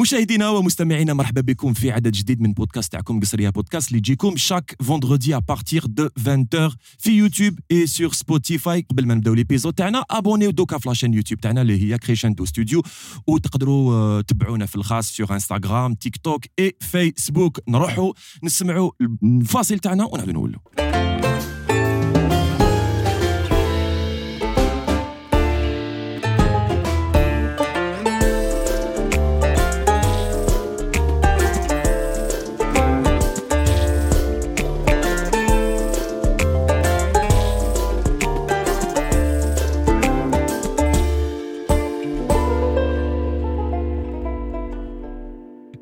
مشاهدينا ومستمعينا مرحبا بكم في عدد جديد من بودكاست تاعكم قصرية بودكاست اللي يجيكم شاك فوندردي ا بارتير دو 20h في يوتيوب اي سور سبوتيفاي قبل ما نبداو ليبيزود تاعنا ابونيو دوكا في لاشين يوتيوب تاعنا اللي هي كريشندو ستوديو وتقدروا آه، تبعونا في الخاص سور انستغرام تيك توك اي فيسبوك نروحوا نسمعوا الفاصل تاعنا ونعاودوا نولوا.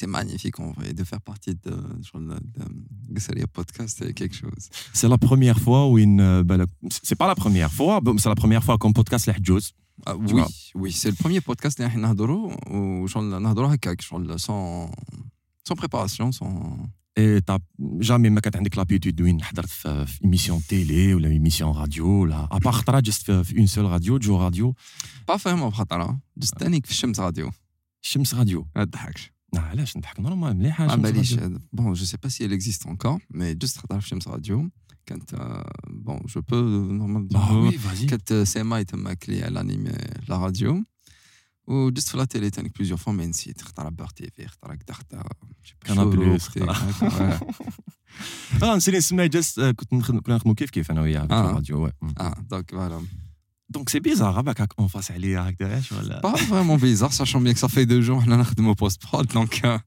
C'est magnifique en vrai de faire partie de, genre, de, de Gasaria Podcast, c'est quelque chose. C'est la première fois où une. euh, bah, la- c'est pas la première fois, bon, c'est la première fois qu'on podcast les Hajjouz. Ah, Tu oui, vois. oui, c'est le premier podcast اللي احنا نهضروا وشغل نهضروا هكاك شغل sans sans préparation, sans Et t'as jamais ما كانت عندك l'habitude وين حضرت في, في émission télé ولا émission radio ولا à part خطرة just في, في une seule radio جو radio pas vraiment بخطرة just تانيك في الشمس راديو الشمس radio ما تضحكش لا علاش نضحك نورمال مليحة ما الشمس باليش radio. bon je sais pas si elle existe encore mais just خطرة في الشمس راديو كانت آه، bon je peux normalement Bah oui, vas-y. كانت سيما تماك لي على انيمي لا راديو و جست في لا تيلي تانيك بليزيور فوا مي نسيت خطرة بار تي في خطرة كدا خطرة كان بلوس اه نسيني نسمع جست آه، كنت نخدم كنا نخدموا كيف كيف انا وياه في آه. الراديو اه دونك فوالا دونك سي بيزار هكاك هاك اون فاس عليا هكذا ولا Pas vraiment bizarre, sachant bien que ça fait deux jours que nous au post-prod, donc euh,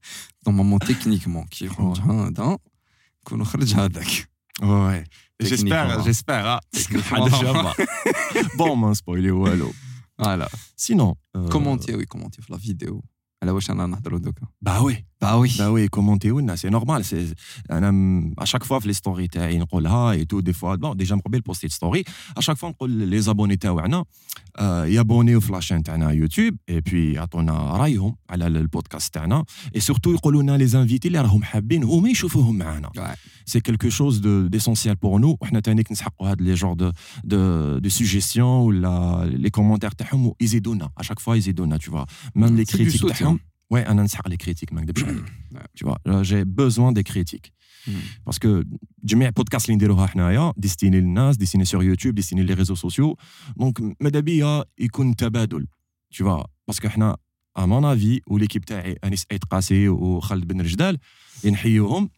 normalement techniquement, qui rentre un dans qu'on خرج هذاك. Ouais. J'espère, Techniquement. j'espère. ah, parce que Techniquement. déjà, bon, m'en spoiler, wallo. Voilà. Sinon. euh, Commentez, oui, commentez la vidéo. على واش انا نهضروا دوكا. Bah oui. Bah oui. Bah oui, commentez ou c'est normal. C'est, أنا م- à chaque fois في les stories تاعي نقولها et tout des fois bon déjà مقبل بوستي story à chaque fois نقول les abonnés تاعنا آه، يابونيو في لاشين تاعنا يوتيوب et puis يعطونا رايهم على البودكاست تاعنا et surtout يقولوا لنا les invités اللي راهم حابين هما يشوفوهم معنا. Ouais. c'est quelque chose de d'essentiel pour nous وحنا تانيك نسحقوا هاد لي جور دو دو دو سوجيستيون ولا لي كومونتير تاعهم يزيدونا à chaque fois يزيدونا tu vois même les C'est du critiques soutien. تاعهم ouais انا نسحق les critiques ما نكذبش عليك Ouais. tu vois là, j'ai besoin des critiques Mm. parce que جميع البودكاست اللي نديروها حنايا ديستيني للناس ديستيني سور يوتيوب ديستيني لي ريزو سوسيو دونك ماذا بيا يكون تبادل tu vois parce que حنا à mon avis وليكيب تاعي انيس ايت قاسي وخالد بن رجدال ينحيوهم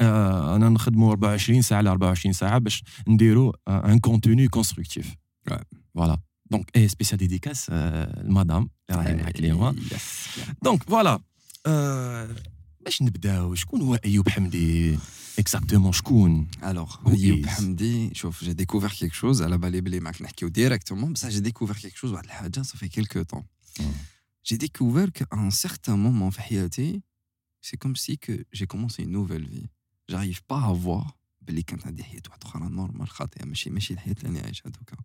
آه، انا نخدموا 24 ساعه ل 24 ساعه باش نديروا ان كونتوني كونستركتيف Ouais. فوالا دونك اي سبيسيال ديديكاس المدام اللي راهي معاك اليوم Yes. دونك فوالا آه، باش نبداو شكون هو ايوب حمدي اكزاكتومون شكون Alors, Who Youb is- Hamdi, شوف, j'ai découvert quelque chose على بالي بلي معك نحكيو directement بصح j'ai découvert quelque chose واحد الحاجة ça fait quelques temps. Mm. J'ai découvert qu'à un certain moment في حياتي c'est comme si que j'ai commencé une nouvelle vie. J'arrive pas à voir بلي كانت عندي حياة واحدة أخرى نورمال خاطئة ماشي ماشي الحياة اللي أنا عايشها دوكا.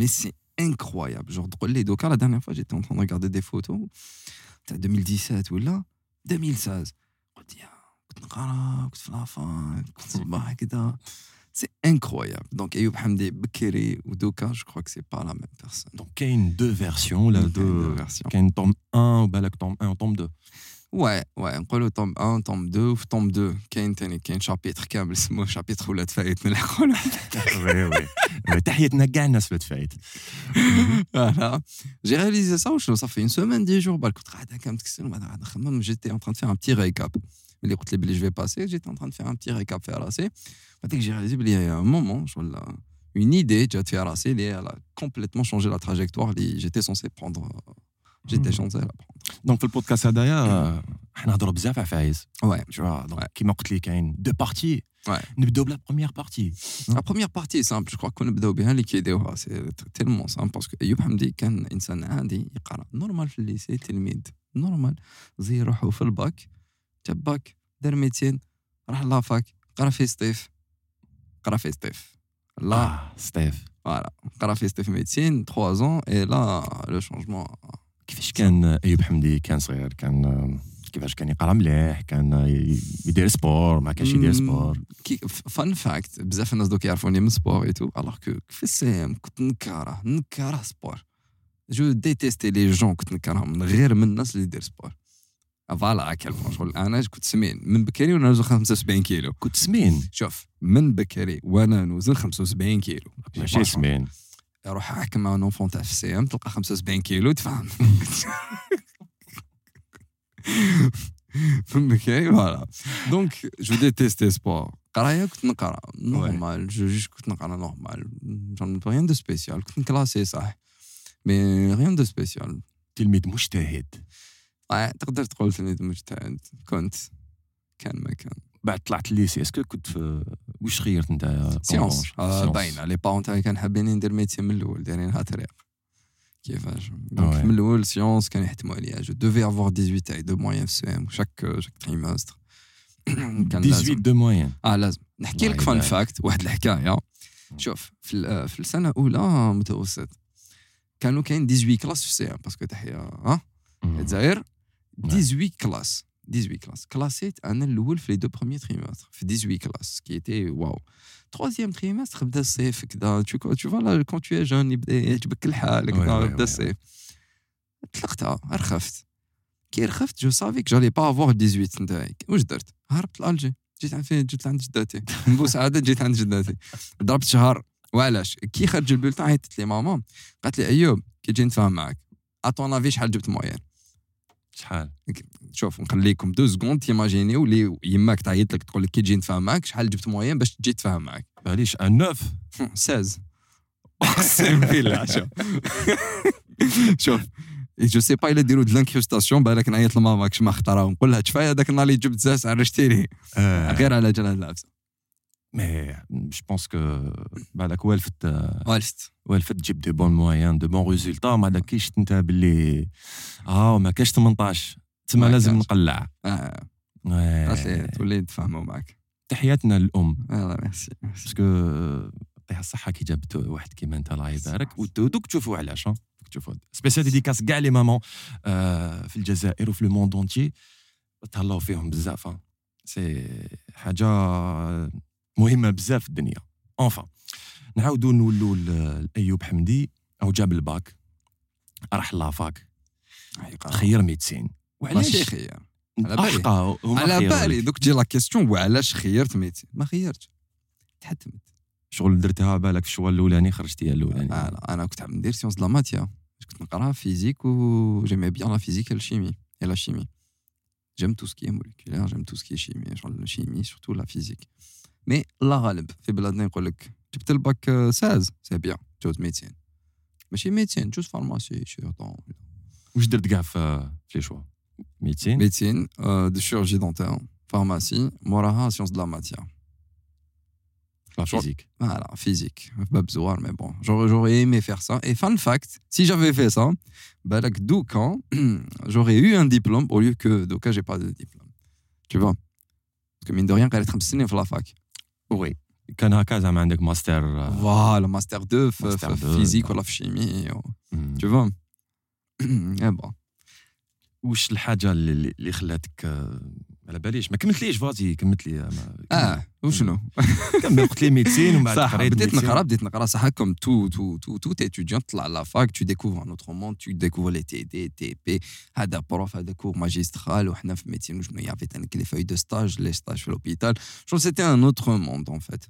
Mais c'est incroyable. Genre, les Dakar, la dernière fois, j'étais en train de regarder des photos. 2017 ou là, 2016. Ah, c'est incroyable. Donc, Ayoub Hamdi Bekiri ou Doka, je crois que c'est pas la même personne. Donc, il y a une deux versions. Là, deux, deux versions. Il y a une tombe 1, ben là, tombe 1, tombe 2. Ouais, ouais, نقولوا توم 1 توم 2 في توم 2 كاين تاني كاين شابيتر كامل اسمه شابيتر ولاد فايت نلحقوا وي وي تحياتنا كاع الناس في فايت Voilà. J'ai réalisé ça, je- ça fait une semaine, dix jours. Bah, écoute, راه كم تكسر بعد راه خمم. J'étais en train de faire un petit récap. اللي قلت لي بلي je vais passer, j'étais en train de faire un petit récap في راسي. بعد que j'ai réalisé بلي il y a un moment, شغل une idée جات في راسي اللي elle a complètement changé la trajectoire اللي j'étais censé prendre. euh, J'étais Hmm. censé la prendre. دونك في البودكاست هذايا آه، حنا نهضروا بزاف على فايز Ouais. tu vois donc Ouais. كيما قلت لي كاين دو بارتي Ouais. نبداو بلا بروميير بارتي La première partie est simple, je crois qu'on نبداو بها اللي كيديوها سي تيلمون سامبل باسكو ايوب حمدي كان انسان عادي يقرا نورمال في الليسي تلميذ نورمال زي روحو في الباك جاب باك دار ميتين راح لافاك قرا في سطيف قرا في سطيف لا اه ستيف فوالا قرا في سطيف ميديسين 3 زون اي لا لو شونجمون كيفاش كان أيوب حمدي؟ كان صغير كان كيفاش كان يقرأ مليح؟ كان يدير سبور؟ ما كانش يدير سبور؟ فان فاكت بزاف الناس دوك يعرفوني من سبور اي تو الوغ كو في السي ام كنت نكره نكره سبور. جو ديتيستي لي جون كنت نكرههم من غير من الناس اللي يدير سبور. فوالا الفون شغل أنا كنت سمين. من بكري وأنا نوزن 75 كيلو. كنت سمين. شوف من بكري وأنا نوزن 75 كيلو. ماشي سمين. روح أحكم مع نونفون تاع في السي ام تلقى 75 كيلو تفهم. فهمت فوالا. دونك جو ديتيستي سبور قرايه كنت نقرأ. نورمال جو جوج كنت نقرأ نورمال ريان دو سبيسيال كنت نكلاسي صح مي ريان دو سبيسيال تلميذ مجتهد. تقدر تقول تلميذ مجتهد. كنت. كان ما كان. بعد طلعت الليسي اسكو كنت في واش خيرت انت سيونس آه، باينه لي بارون تاعي كان حابين ندير ميتين من الاول دايرينها طريق كيفاش دونك Ouais. من الاول سيونس كانوا يحتموا عليا جو دوفي افوار 18 تاعي دو موين في سي ام شاك شاك تريمستر كان 18 لازم دو موين اه لازم نحكي الله لك فان يبارك. فاكت واحد الحكايه شوف في ال- في السنه الاولى متوسط كانوا كاين 18 كلاس في السي ام باسكو تحيه ها الجزائر 18 كلاس 18 كلاس كلاسيت أنا الأول في لي دو بروميي تريمستر في 18 كلاس كي ايتي واو تروازيام تريمستر بدا الصيف كدا تو تو فوالا كون تو جون يبدأ يعجبك الحال بدا. الصيف. طلقتها رخفت كي رخفت جو سافيك جالي با افوار 18 نتاعي واش درت؟ هربت لألجي. جيت عند فين؟ جيت عند جداتي. من بوسعاده جيت عند جداتي. ضربت شهر. وعلاش؟ كي خرج البولتان عيطت لي ماما. قالت لي أيوب كي جيت نتفاهم معاك. اتون افي شحال جبت موين شحال؟ شوف نخليكم دو سكوند تيماجينيو اللي يماك تعيط لك تقول لك كي تجي نتفاهم معاك شحال جبت موين باش تجي تفاهم معاك؟ معليش ان نوف؟ 16 اقسم بالله شوف. شوف جو سي با إلا ديروا د لانكروستاسيون بالك نعيط لماما كش ما اختارها ونقول لها شفايا هذاك النهار اللي جبت زاس عرشتيني غير على جال هاد العفسه مي جو بونس كو بالك والفت والفت والفت تجيب دي بون موان دو بون ريزولتا ما داكيش انت باللي آه ما كاش 18 تما ما لازم. نقلع آه تولي نتفاهموا معاك تحياتنا للام يلا ميرسي. باسكو يعطيها الصحة كي جابت واحد كيما انت الله يبارك ودو- دوك تشوفوا علاش؟ دوك تشوفوا سبيسيال ديديكاس كاع لي مامون في الجزائر وفي لو موند اونتي تهلاو فيهم بزاف. سي حاجة مهمة بزاف في الدنيا. اونفا نعاودو نولوا لايوب حمدي أو جاب الباك. راح لافاك. خير ميدسين وعلاش خير؟ على بالي. على بالي. دوك تجي لا كيستيون وعلاش خيرت ميتين؟ ما خيرتش. تحتمت شغل درتها بالك في الشغل الأولاني خرجتيها الأولاني. أنا أنا كنت عم ندير سيونس دو لا ماتيا كنت نقرا فيزيك و جيمي بيان لا فيزيك الشيمي et la chimie. J'aime tout ce qui est moléculaire, j'aime tout ce qui est chimie, genre la chimie, surtout la physique. Mais الله غالب في بلادنا يقول لك جبت الباك آه، 16 سي بيان جوز ميديسين ماشي ميديسين جوز فارماسي شيرطون واش درت كاع في في لي شوا ميدسين ميديسين دو شيرورجي دونتير فارماسي موراها سيونس دو لا ماتيا لا فيزيك Voilà, physique. Pas besoin, mais bon, j'aurais, j'aurais aimé faire ça. Et fun fact, si j'avais fait ça, bah, like, Doucan, j'aurais eu un diplôme au lieu que Doucan, j'ai pas de diplôme. Tu vois Parce que mine de rien, quand elle est trempée, la fac. وي كان هكا زعما عندك ماستر فوالا ماستر دو في فيزيك ولا في شيمي تو فهم اي بون واش الحاجة اللي خلاتك على باليش ما كملتليش فازي كملت لي آه، ما- اه وشنو كمل قلت لي ميدسين ومن بعد صح قريت بديت ميدسين. نقرا بديت نقرا صح comme tout tout tout tout étudiant تطلع على فاك tu découvres un autre monde tu découvres les TD TP هذا بروف هذا كور ماجسترال وحنا في ميديسين وشنو يافي تانك لي فاي دو ستاج لي ستاج في لوبيتال جو سيتي ان اوتر موند ان فيت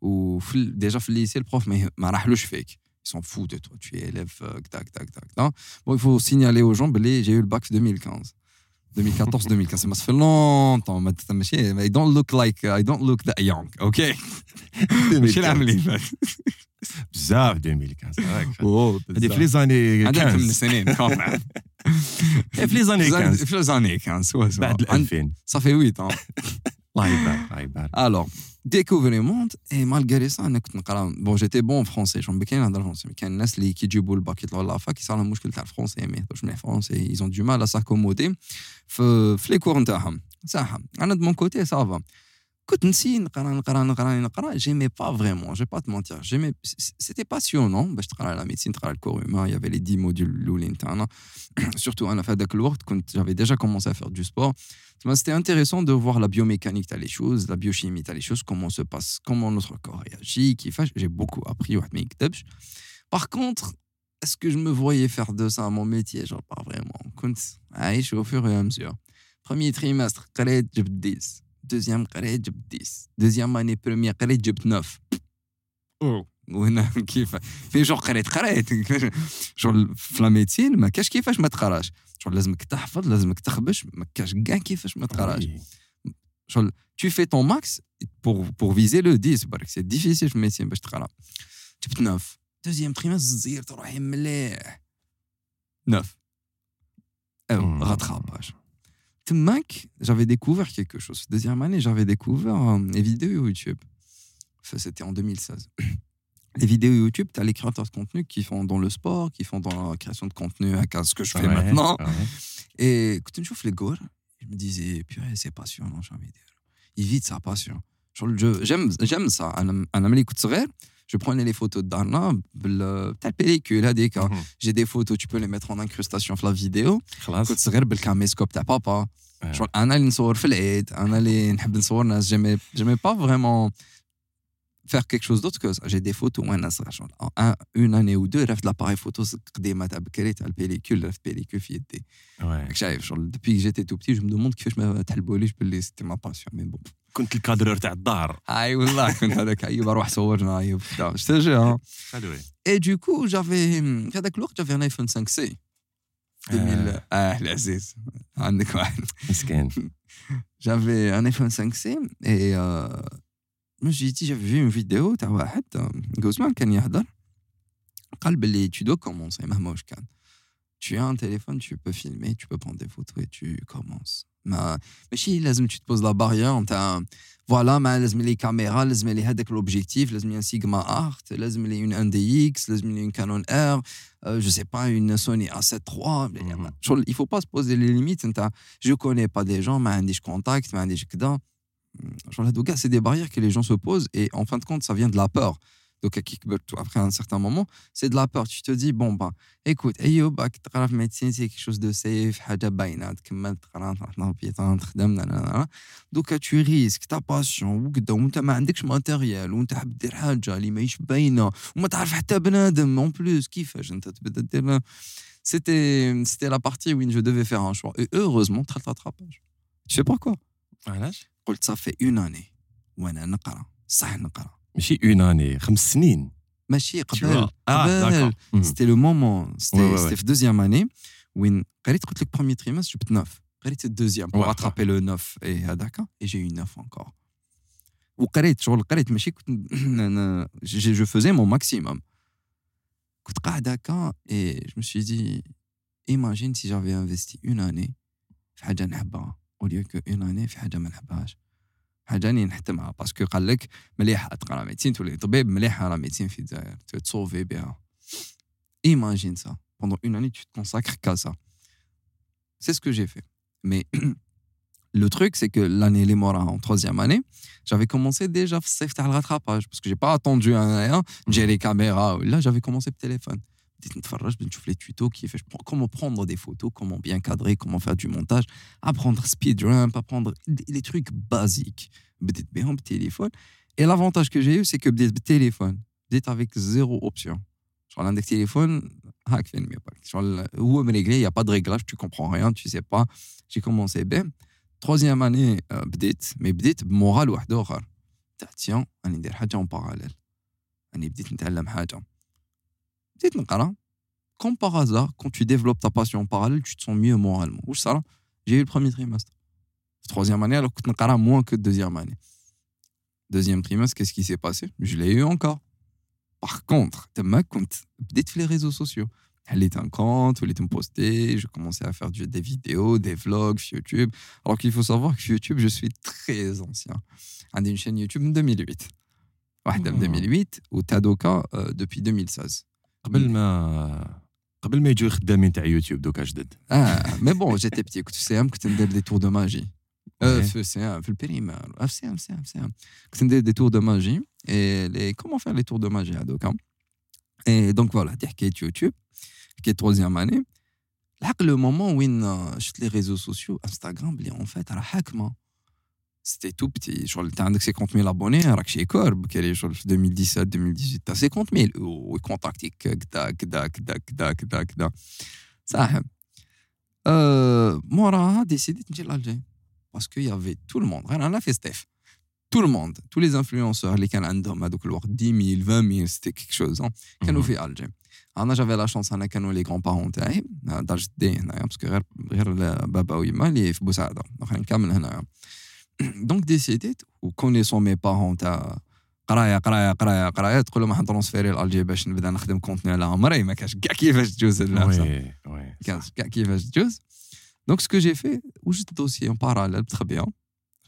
وفي ال- ديجا في الليسي البروف ما يه- ما راحلوش فيك ils s'en foutent de toi tu es élève euh, tac tac tac tac bon il faut signaler aux gens بلي j'ai eu le bac في 2015 2014 2015 ça fait longtemps ما ت- ماشي I don't look like I don't look that young okay ماشي العام اللي فات بزاف 2015 هاك. اوه هذه في لي زاني عندك ثمان 15 سنين كمان في لي زاني 15 في لي 15 بعد ال 2000 صافي 8 ans الله يبارك الله يبارك Alors, découvrir monde, et malgré ça, أنا كنت نقرا bon j'étais bon en français, j'en بكين نهضر فرونسي, mais كاين الناس اللي كي يجيبوا الباك يطلعوا لافاك يصير المشكل تاع الفرونسي ما يهضروش مليح فرونسي, ils ont du mal à s'accommoder في في لي كور نتاعهم, صح, أنا de mon côté ça va. كنت نسي نقرا نقرا نقرا نقرا جيمي با فريمون جي با te mentir جيمي سيتي باسيونون باش تقرا لا ميديسين تقرا الكور هيومان يافي لي 10 موديول الاولين تاعنا سورتو انا في هذاك الوقت كنت j'avais déjà commencé à faire du sport تما c'était intéressant de voir la biomécanique تاع les choses la biochimie تاع les choses comment se passe comment notre corps réagit كيفاش j'ai beaucoup appris واحد ما يكتبش par contre est-ce que je me voyais faire de ça mon métier genre pas vraiment كنت عايش au fur et à mesure premier trimestre قريت جبت 10 deuxième قريت جبت 10 deuxième année première قريت جبت 9 وهنا كيف في جو قريت قريت شغل في لا ميديسين ما كاش كيفاش ما تقراش شغل لازمك تحفظ لازمك تخبش ما كاش كاع كيفاش ما تقراش شغل tu fais ton max pour, pour viser le 10 برك سي ديفيسيل في الميديسين باش تقرا جبت 9 دوزيام تريمستر زيرت روحي مليح 9 او Hmm. cette Mac, j'avais découvert quelque chose. Deuxième année, j'avais découvert euh, les vidéos YouTube. Ça, c'était en 2016. Les vidéos YouTube, tu as les créateurs de contenu qui font dans le sport, qui font dans la création de contenu, à ce que je fais maintenant. Ouais. Et quand je les gars, je me disais, purée, c'est passionnant, j'ai envie de dire. Ils vivent sa passion. J'aime ça. Un homme qui je prenais les photos de Darna, ta pellicule, هذيك. Mhm. j'ai des photos, tu peux les mettre en incrustation sur la vidéo. خلاص كنت صغير بالكاميسكوب تاع بابا. Ouais. شغل انا اللي نصور في العيد انا اللي نحب نصور ناس جيمي جيمي با فريمون faire quelque chose d'autre que ça. J'ai des photos وانا صغير شغل en un, une année ou deux رفت لاباري فوتو قديمه تاع بكري تاع البيليكول رفت بيليكول في يدي Ouais. راك شايف شغل depuis que j'étais tout petit je me demande كيفاش ما تحلبوليش باللي سيتي ما باسيون مي بون كنت الكادرور تاع الدار اي والله كنت هذاك ايوب اروح صورنا ايوب je te jure hein. حلوة et du coup j'avais في هذاك الوقت j'avais un iPhone 5C 2000 اه العزيز عندك واحد مسكين j'avais un iPhone 5C et euh, je me suis dit j'avais vu une vidéo تاع واحد غوزمان كان يهضر قال باللي tu dois commencer مهما واش كان tu as un téléphone tu peux filmer tu peux prendre des photos et tu commences ما ماشي لازم tu te poses la barrière نتاع فوالا ما لازم لي كاميرا لازم لي هذاك لوبجيكتيف لازم لي سيجما ارت لازم لي اون ان دي اكس لازم لي اون كانون ار جو سي با اون سوني ا 7 3 Mhm. شغل il faut pas se poser les limites نتاع je connais pas des gens ما عنديش contact ما عنديش كذا genre هادو كاع c'est des barrières que les gens se posent et en fin de compte ça vient de la peur donc à kickback après un certain moment c'est de la peur tu te dis bon bah écoute ايوب راك تقرا في médecine c'est quelque chose de safe حاجه باينه تكمل تقرا تروح لهوبيتال تخدم لا لا لا دوكا tu ريسك تا باسيون وكذا وانت ما عندكش ماتيريال وانت حاب دير حاجه اللي ماهيش باينه وما تعرف حتى بنادم اون بلوس كيفاش انت تبدا دير c'était c'était la partie où je devais faire un choix et heureusement دخلت rattrapage je sais pas quoi علاش قلت ça fait une année وانا نقرا صح نقرا ماشي اون اني خمس سنين ماشي Tu قبل vois. Ah, قبل d'accord. Mhm. c'était le moment c'était Ouais, ouais, c'était ouais. في deuxième année وين قريت قلت لك premier trimestre جبت 9 قريت الدوزيام pour Ouais, rattraper le 9 et هذاك et j'ai eu 9 encore وقريت شغل قريت ماشي كنت أنا- je je faisais mon maximum كنت قاعد هكا et je me suis dit imagine si j'avais investi une année في حاجه نحبها au lieu que une année في حاجه ما نحبهاش حاجه راني نحتمها باسكو قال لك مليحه تقرا ميديسين تولي طبيب مليحه لا ميديسين في الجزائر تسوفي بها imagine ça pendant une année tu te consacres qu'à ça c'est ce que j'ai fait mais le truc c'est que l'année les morts en troisième année j'avais commencé déjà في الصيف تاع الrattrapage parce que j'ai pas attendu un an hein. j'ai les caméras là j'avais commencé le téléphone بديت نتفرج بديت نشوف les tutos كيفاش comment prendre des photos comment bien cadrer comment faire du montage apprendre speed ramp apprendre les trucs basiques بديت بهم بالتليفون et l'avantage que j'ai eu c'est que بديت بالتليفون بديت avec zéro option شغل عندك تليفون هاك فين ما بالك شغل هو مريقلي y a pas de réglage tu comprends rien tu sais pas j'ai commencé bien troisième année euh, بديت mais بديت بمورال واحد اخر تاع تيان راني ندير حاجه اون باراليل راني بديت نتعلم حاجه Peut-être Nkara. Comme par hasard, quand tu développes ta passion en parallèle, tu te sens mieux moralement. Ou ça, j'ai eu le premier trimestre. Troisième année, alors que Nkara moins que deuxième année. Deuxième trimestre, qu'est-ce qui s'est passé? Je l'ai eu encore. Par contre, tu ma compte, peut-être les réseaux sociaux. Elle est un compte, elle est postée, je commençais à faire des vidéos, des vlogs sur YouTube. Alors qu'il faut savoir que YouTube, je suis très ancien. On a une chaîne YouTube en 2008. Ouais, en 2008, ah. ou Tadoka euh, depuis 2016. قبل ما قبل ما يجوا خدامين تاع يوتيوب دوكا جدد Ah, mais bon, j'étais petit. Écoute, tu sais, كنت ندير des tours de magie. Euh, Ouais. في سي- في البريمير في سي ام سي ام سي ام كنت ندير دي تور دو ماجي اي لي كومون فير لي تور دو ماجي هذوك اي دونك فوالا هادي حكايه يوتيوب حكايه تروزيام اني لحق لو مومون وين آه، شفت لي ريزو سوسيو انستغرام بلي اون فيت راه حاكمه c'était tout petit. Genre, t'as 50 000 abonnés, hein, Rakshi Corb, qui est genre 2017, 2018, t'as 50 000. Ou contacté, kda, kda, kda, kda, kda, kda. Ça, hein. euh, Mora a décidé de dire l'Algérie. Parce qu'il y avait tout le monde. On a fait Steph. Tout le monde, tous les influenceurs, les Canadiens, donc le 10 000, 20 000, c'était quelque chose. Hein, qu'on nous mhm. fait Alger. Ah, Alors, j'avais la chance, hein, on a les grands-parents parce que Baba ou Yma, il est Boussada. On a دونك ديسيديت وكونيسون مي بارون تاع قرايه قرايه قرايه قرايه تقول لهم حنترونسفيري لالجي باش نبدا نخدم كونتوني على عمري ما كانش كاع كيفاش تجوز اللعبه وي وي كانش كاع كيفاش تجوز دونك سكو جي في وجدت دوسي اون باراليل بتخبيه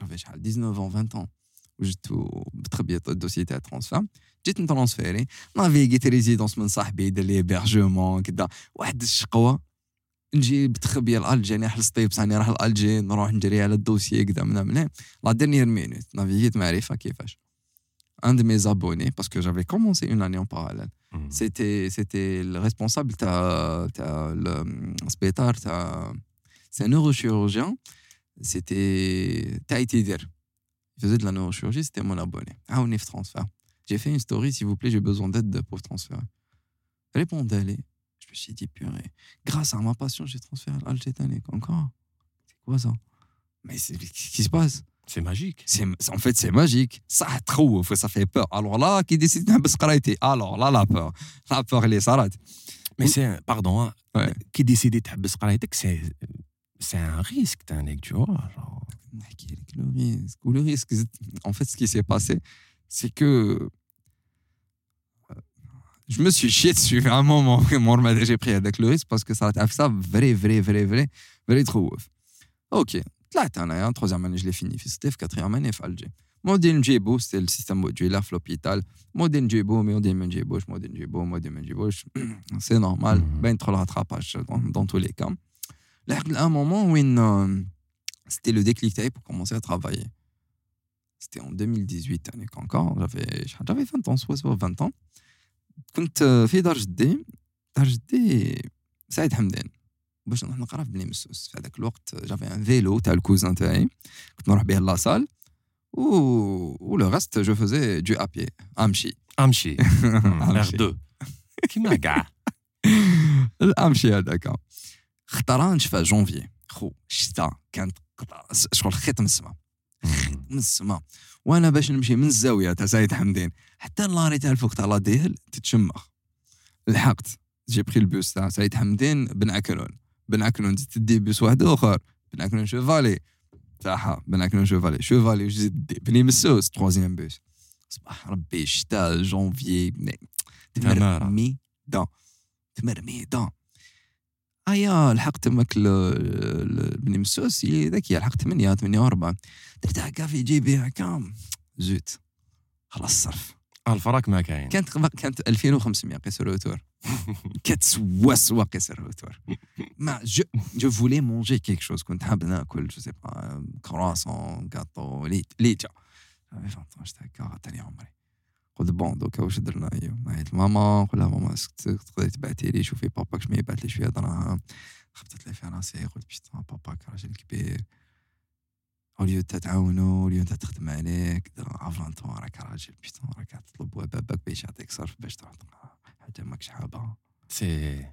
جافي شحال 19 اون 20 اون وجدت بتخبيه الدوسي تاع ترانسفير جيت نترونسفيري نافيغيت ريزيدونس من صاحبي دار لي هيبرجمون كدا واحد الشقوه نجي بتخبيه لالجي نحل سطيب ثاني راح لالجي نروح نجري على الدوسي كدا من من لا ديرنيير مينوت نافيغيت معرفه كيفاش un de mes abonnés, parce que j'avais commencé une année en parallèle, Mhm. c'était c'était le responsable t'as t'as le spétard t'as- c'est un neurochirurgien c'était Taïtider il faisait de la neurochirurgie c'était mon abonné ah on est transfert j'ai fait une story s'il vous plaît j'ai besoin d'aide pour transférer répondez allez je me suis dit, purée, grâce à ma passion, j'ai transféré al Encore C'est quoi ça? Mais qu'est-ce qui se passe? C'est magique. En fait, c'est magique. Ça trouve, ça fait peur. Alors là, qui décide de Alors là, la peur. La peur, elle est salade. Mais c'est, pardon, hein, ouais. qui décide de c'est c'est un risque, tu vois. Genre... Le risque? Le risque, en fait, ce qui s'est passé, c'est que je me suis chié dessus à un moment j'ai pris avec le risque parce que ça a fait ça vrai vrai vrai vrai vrai trop ouf. Ok. Là t'en as un troisième année je l'ai fini. C'était quatrième année falji modèle Djibo c'est le système modulaire l'hôpital modèle Djibo mais modèle Djibo modèle Djibo modèle Djibo c'est normal. Mhm. Ben trop le rattrapage dans, tous les cas là à un moment où euh, c'était le déclic pour commencer à travailler. C'était en 2018 encore. J'avais j'avais 20 ans soit 20 ans. كنت في دار جدي دار جدي سعيد حمدان باش نروح نقرا في بني مسوس في هذاك الوقت جافي ان فيلو تاع الكوزان تاعي كنت نروح به لاصال و و لو ريست جو فوزي دو ابي امشي امشي امشي R2 كيما كاع امشي هذاك خطره نشفى جونفي خو الشتاء كانت شغل خيط من السما من السما وأنا باش نمشي من الزاويه تاع سيد حمدين حتى لاري تاع الفوق تاع لا ديال تتشمخ. لحقت جي بري البوس تاع سيد حمدين بن عكنون. بن عكنون زدت تدي بوس واحد آخر. بن عكنون شوفالي. تاعها بن عكنون شوفالي. شوفالي وزيد دي بني مسوس تروازيام بوس صباح ربي شتا جونفي تمارة. تمرميدا تمرميدا آيا لحقت تماك بني مسوس هي ذكيه لحقت 8 48 درت هكا في جيبي هكا زوت. خلاص صرف. الفراك ما كاين. كانت كانت 2500 قيس الروتور كانت سوا سوا قيس الروتور ما جو جو فولي مونجي كيك شوز كنت حاب ناكل جو سي با كرواسون كاطو ليت ليتا فهمت هكا تاني عمري. قلت بون دوكا واش درنا؟ نعيط لماما نقول لها ماما تقدري تبعتي لي شوفي باباك شمي يبعث لي شوية دراهم خبطت لي في راسي قلت بيتون باباك راجل كبير. اوليو تتعاونوا اوليو انت تخدم عليك افلانتون راك راجل بيتون راك تطلب باباك باش يعطيك صرف باش تروح تقرا حاجه ماكش حابها سي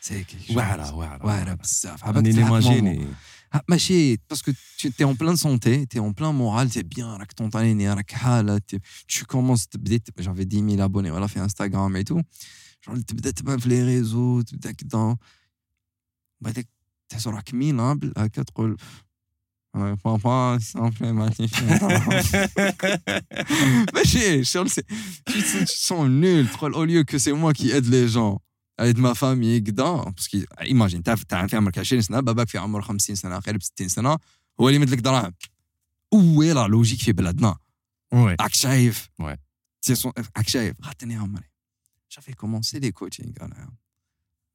سي كيك واعره واعره واعره بزاف راني نيماجيني Ah, ماشي باسكو tu es en pleine santé tu es en plein moral tu es bien راك تونطانيني راك حاله tu tu commences بديت j'avais 10 000 abonnés voilà في انستغرام et tout genre تبدا تبان في لي ريزو تبدا كدا بعدك تحس روحك مينابل هكا تقول آه، بابا سامبلي ما ماشي شغل سي tu te tu te sens nul تقول au lieu que c'est moi qui aide les gens aide ma famille كدا باسكو ايماجين انت في في عمرك 20 سنه باباك في عمره 50 سنه قريب 60 سنه هو اللي يمد لك دراهم وين لا لوجيك في بلادنا وي راك شايف Ouais. تي سون- راك شايف غاتني عمري جافي كومونسي لي كوتشينغ انا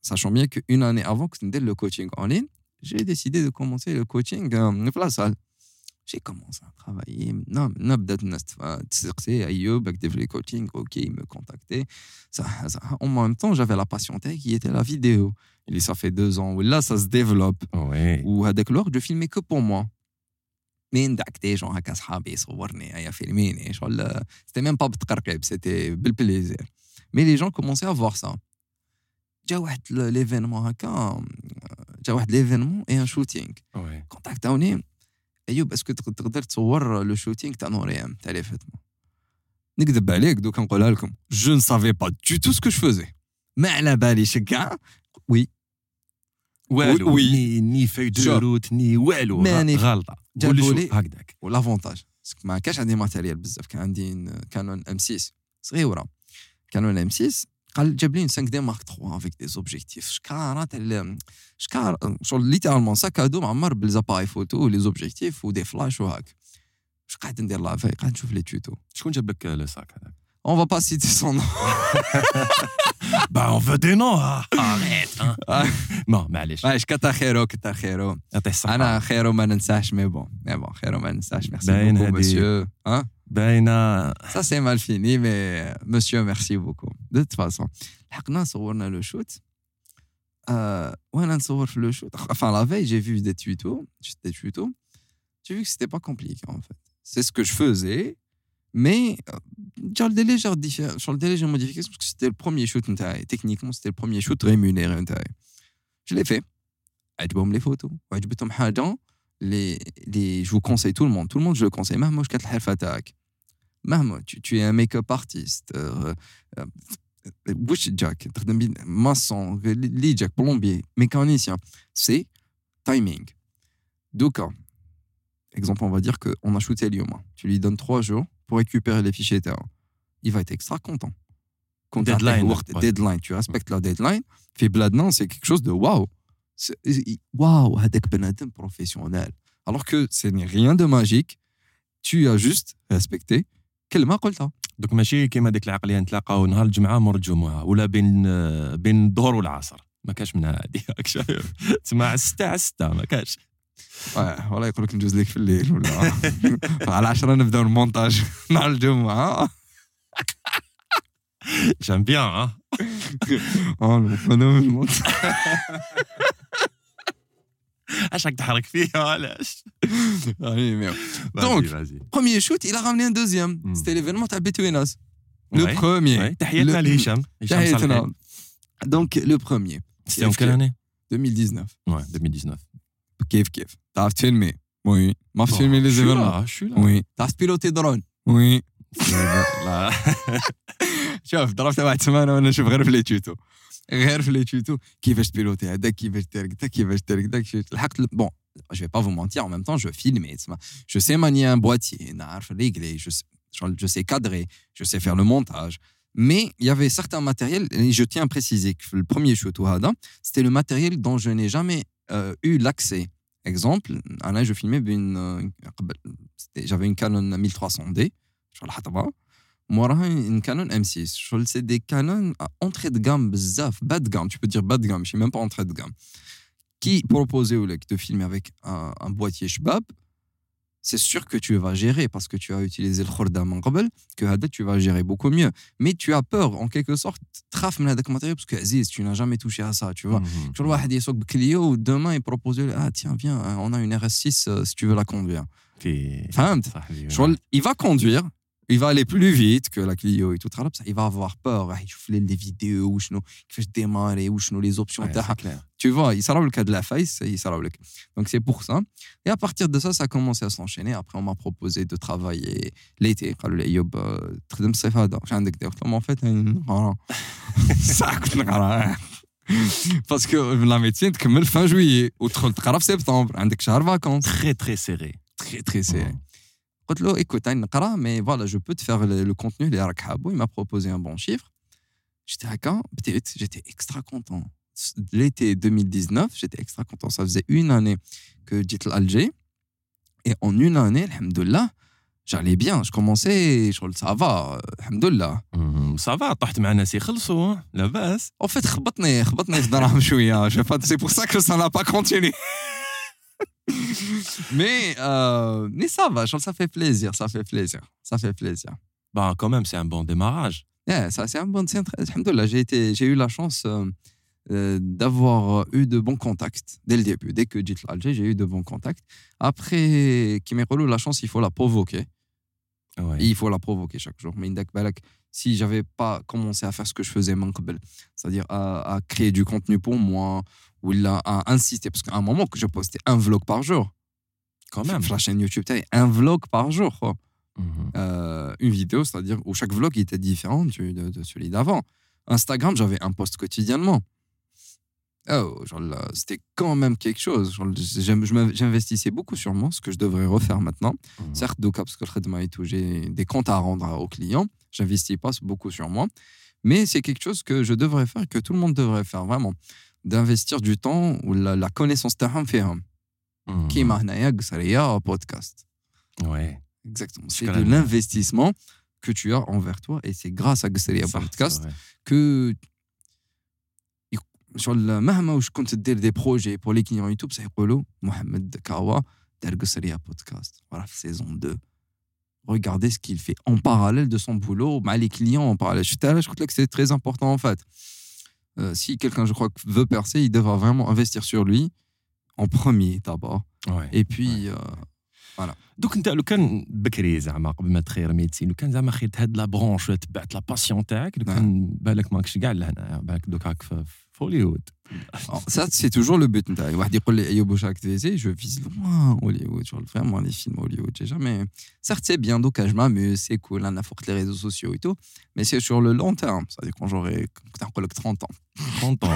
sachant bien que une année avant que je le coaching en ligne j'ai décidé de commencer le coaching euh, dans la salle. J'ai commencé à travailler. Non, non, les coachings, ok, ils me contactaient. Ça, ça. En même temps, j'avais la passion qui était la vidéo. Et ça fait deux ans. Là, ça se développe. Ou avec l'or, je filmais que pour moi. Mais genre, c'était même pas c'était le plaisir. Mais les gens commençaient à voir ça. جا واحد ليفينمون هكا جا واحد ليفينمون اي ان شوتينغ. كونتاكتاوني أيوب اسكو تق- تقدر تصور لو شوتينغ تاع نوريام تاع لي فيتمون نكذب عليك دوك نقولها لكم جو du tout ce que je faisais. ما على باليش كاع؟ وي. والو وي. ني ني في دو. روت ني والو ماني- غلطة. جابوا لي هكذاك. والافونتاج باسكو ما كاش عندي ماتيريال بزاف كان عندي كانون ام 6 صغيرة. كانون ام 6 قال جاب لي 5 دي مارك 3 افيك دي زوبجيكتيف شكاره تاع ال- شكار شغل ليترالمون ساكادو معمر بالزاباي فوتو ولي زوبجيكتيف ودي فلاش وهاك واش قاعد ندير لافي قاعد نشوف لي توتو شكون جاب لك لو ساك هذاك On va pas citer son nom. با اون فو دي نو اريت نو معليش معليش كتر خيرو كتر خيرو يعطيه الصحه انا خيرو ما ننساش مي بون مي بون خيرو ما ننساش ميرسي باين بوكو هادي. مسيو ها باينه Ça, c'est mal fini, mais monsieur, merci beaucoup. De toute façon, لحقنا صورنا le shoot. Euh, وانا نصور في le shoot. Enfin, la veille, j'ai vu des tutos. juste Des tutos. J'ai vu que c'était pas compliqué, en fait. C'est ce que je faisais, mais euh, genre des légères diffé- genre des légères modifications, parce que c'était le premier shoot نتاعي. Techniquement, c'était le premier shoot rémunéré نتاعي. Je l'ai fait. عجبهم les photos. وعجبتهم حاجة les, les, je vous conseille tout le monde. Tout le monde, je le conseille. مهما واش كانت الحرفة تاعك. مهما tu, tu es un make-up artiste euh, euh, واش جاك تخدم بين ماسون اللي جاك بلومبي mécanicien c'est timing دوكا exemple on va dire que on a shooté اليوم tu lui donnes trois jours pour récupérer les fichiers تاعو il va être extra content كنت Deadline, تعطيه وقت ouais. deadline tu respectes la deadline في بلادنا c'est quelque chose de waouh C'est- waouh هذاك بنادم professionnel alors que ce n'est rien de magique tu as juste respecté كلمه قلتها دوك ماشي كيما ديك العقلية نتلاقاو نهار الجمعة مور الجمعة ولا بين بين الظهر والعصر. ما كاش من هادي راك شايف. تسمع على الستة على الستة ما كاش. ولا يقول لك ندوز لك في الليل ولا؟ على 10 نبداو المونتاج نهار الجمعة. جام بيان ها آه اش راك تحرك فيها علاش Donc, فازي premier shoot il a ramené un deuxième Hmm. c'était l'événement تاع Between Us le Ouais, premier تحياتنا Le- لهشام هشام صالحين تحياتنا. donc le premier سيتي اون كيل اني 2019 Ouais, 2019 كيف كيف تعرف تفيلمي وي ما عرفت تفيلمي لي زيفينمون شو لا وي تعرف بيلوتي درون وي لا شوف ضربت واحد سمانه وانا نشوف غير في لي توتو غير في لي توتو كيفاش تبيلوتي هذاك كيفاش دير كذا كيفاش دير كذا كيفاش لحقت بون je vais pas vous mentir en même temps je filmais تسمع je sais manier un boîtier نعرف régler je sais, je sais cadrer je sais faire le montage mais il y avait certains matériels et je tiens à préciser que le premier shoot ou hada c'était le matériel dont je n'ai jamais euh, eu l'accès exemple انا je filmais une euh, قبل- c'était- j'avais une Canon 1300D شغل الحطبه موراها une Canon M6 شغل c'est des Canon à entrée de gamme بزاف bas de gamme tu peux dire bas de gamme je sais même pas entrée de gamme qui proposait au de filmer avec un, un boîtier Shbab c'est sûr que tu vas gérer parce que tu as utilisé le khorda من قبل que هذا tu vas gérer beaucoup mieux mais tu as peur en quelque sorte تخاف من هذاك الماتيريال parce que Aziz tu n'as jamais touché à ça tu vois Mhm. شغل واحد يسوق بكليو demain il propose ah tiens viens on a une RS6 euh, si tu veux la conduire في فهمت صاحبي شغل il va conduire il va aller plus vite que la Clio et tout. ça. Il va avoir peur. Ah, il fait les vidéos, il démarrer, les options. Tu vois, il s'arrête le cas de la face, il le. Donc c'est pour ça. Et à partir de ça, ça a commencé à s'enchaîner. Après, on m'a proposé de travailler l'été. Bah, en fait, hein? parce que la médecine commence fin juillet. ou le Au septembre, un de vacances. Très, très serré. Très, très serré. قلت له écoute انا نقرا mais voilà je peux te faire le, le contenu اللي راك حابه il m'a proposé un bon chiffre j'étais هكا بديت j'étais extra content l'été 2019 j'étais extra content ça faisait une année que جيت l'Alger et en une année alhamdoulilah j'allais bien je commençais شغل ça va alhamdoulilah Mhm. Ça va طحت مع ناس يخلصوا ها؟ لاباس en fait خبطني خبطني في دراهم شويه je sais pas c'est pour ça que ça n'a pas continué mais, euh, mais ça va, ça fait plaisir, ça fait plaisir, ça fait plaisir. Bah, quand même, c'est un bon démarrage. Yeah, ça, c'est un bon. J'ai eu la chance euh, euh, d'avoir eu de bons contacts dès le début. Dès que j'ai l'Alger, j'ai eu de bons contacts. Après, Kimerolo, la chance, il faut la provoquer. Il faut la provoquer chaque jour. Mais si j'avais pas commencé à faire ce que je faisais, c'est-à-dire à, créer du contenu pour moi, ou à insister, parce qu'à un moment que je postais un vlog par jour, Quand même. sur la chaîne YouTube, un vlog par jour, quoi. Mhm. Euh, une vidéo, c'est-à-dire où chaque vlog était différent du- de, de celui d'avant. Instagram, j'avais un post quotidiennement. Oh, c'était quand même quelque chose. J'investissais beaucoup sur moi, ce que je devrais refaire maintenant. Mhm. Certes, Doka, parce que le et tout, j'ai des comptes à rendre aux clients. J'investis pas beaucoup sur moi. Mais c'est quelque chose que je devrais faire, que tout le monde devrait faire, vraiment D'investir du temps ou la, la connaissance تاعهم فيهم. Mhm. كيما هنايا قصرية podcast. Ouais. Exactement. Je C'est de connais. l'investissement que tu as envers toi et c'est grâce à Gusseria Ça, Podcast c'est vrai. que sur le مهما واش كنت دير des projets pour les clients YouTube سيقولوا محمد كاوا دار Gusseria Podcast voilà saison 2 regardez ce qu'il fait en parallèle de son boulot مع les clients en parallèle je je crois que c'est très important en fait Euh, si quelqu'un je crois veut percer il devra vraiment investir sur lui en premier d'abord Ouais. et puis euh, دوك انت لو كان بكري زعما قبل ما تخير ميديسين لو كان زعما خيرت هاد لا برونش ولا تبعت لا باسيون تاعك لو كان بالك ماكش كاع لهنا بالك دوك هاك Hollywood. Ah, ça, c'est toujours le but. Je vise loin Hollywood. Vraiment, les films Hollywood, j'ai jamais. Certes, c'est bien, donc je m'amuse, c'est cool, on a fort les réseaux sociaux et tout, mais c'est sur le long terme. C'est-à-dire quand j'aurai 30 ans. 30 ans.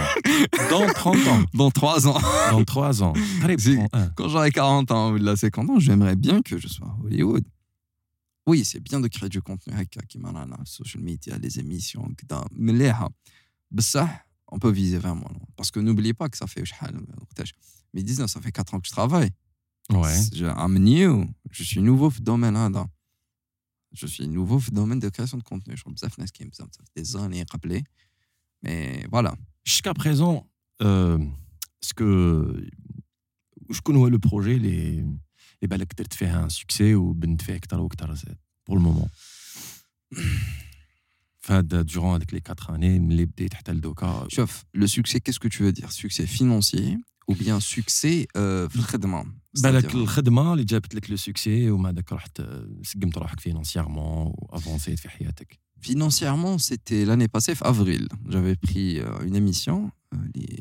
Dans 30 ans. Dans 3 ans. Dans 3 ans. Allez, quand j'aurai 40 ans ou là 50 ans, j'aimerais bien que je sois à Hollywood. Oui, c'est bien de créer du contenu avec social media, les émissions, mais bah ça, on peut viser 20 mois. Parce que n'oubliez pas que ça fait. Mais 19, ça fait 4 ans que je travaille. Ouais. Je, suis nouveau dans le domaine. Là. Je suis nouveau dans le domaine de création de contenu. Je suis un ça fait des années rappelé. Mais voilà. Jusqu'à présent, euh, ce que je connais le projet, les, les balles que tu as fait un succès ou ben fait pour le moment? durant هذيك les 4 années ملي بديت حتى لدوكا شوف, le succès, qu'est-ce que tu veux dire Succès financier ou bien succès euh, في الخدمة بالك C'est-à-dire- الخدمه اللي جابت لك لو سوكسي وما داك رحت سقمت روحك فينونسييرمون وافونسيت في حياتك Financièrement, c'était l'année passée, fin avril. J'avais pris euh, une émission. euh, les...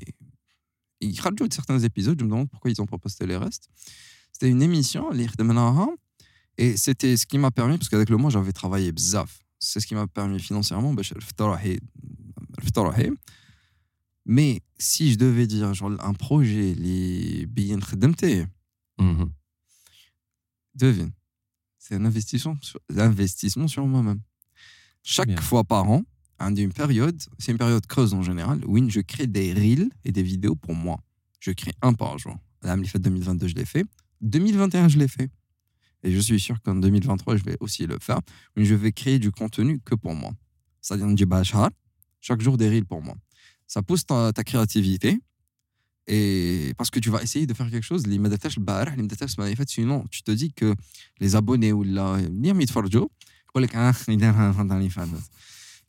Ils rajoutent certains épisodes. Je me demande pourquoi ils n'ont pas posté les restes. C'était une émission, les Khedmenaha, et c'était ce qui m'a permis, parce qu'avec le mois, j'avais travaillé bzaf. C'est ce qui m'a permis financièrement. باش رفدت روحي- رفدت روحي. Mais si je devais dire genre, un projet, les billets خدمتي, Mhm. devine, c'est un investissement sur, l'investissement sur moi-même. Chaque Bien. fois par an, hein, une période, c'est une période creuse en général, où je crée des reels et des vidéos pour moi. Je crée un par jour. La fait 2022, je l'ai fait. 2021, je l'ai fait. et je suis sûr qu'en 2023, je vais aussi le faire, mais je vais créer du contenu que pour moi. Ça C'est-à-dire, chaque jour des reels pour moi. Ça pousse ta, créativité, et parce que tu vas essayer de faire quelque chose, les les sinon tu te dis que les abonnés ou la. Ni à Midfarjo,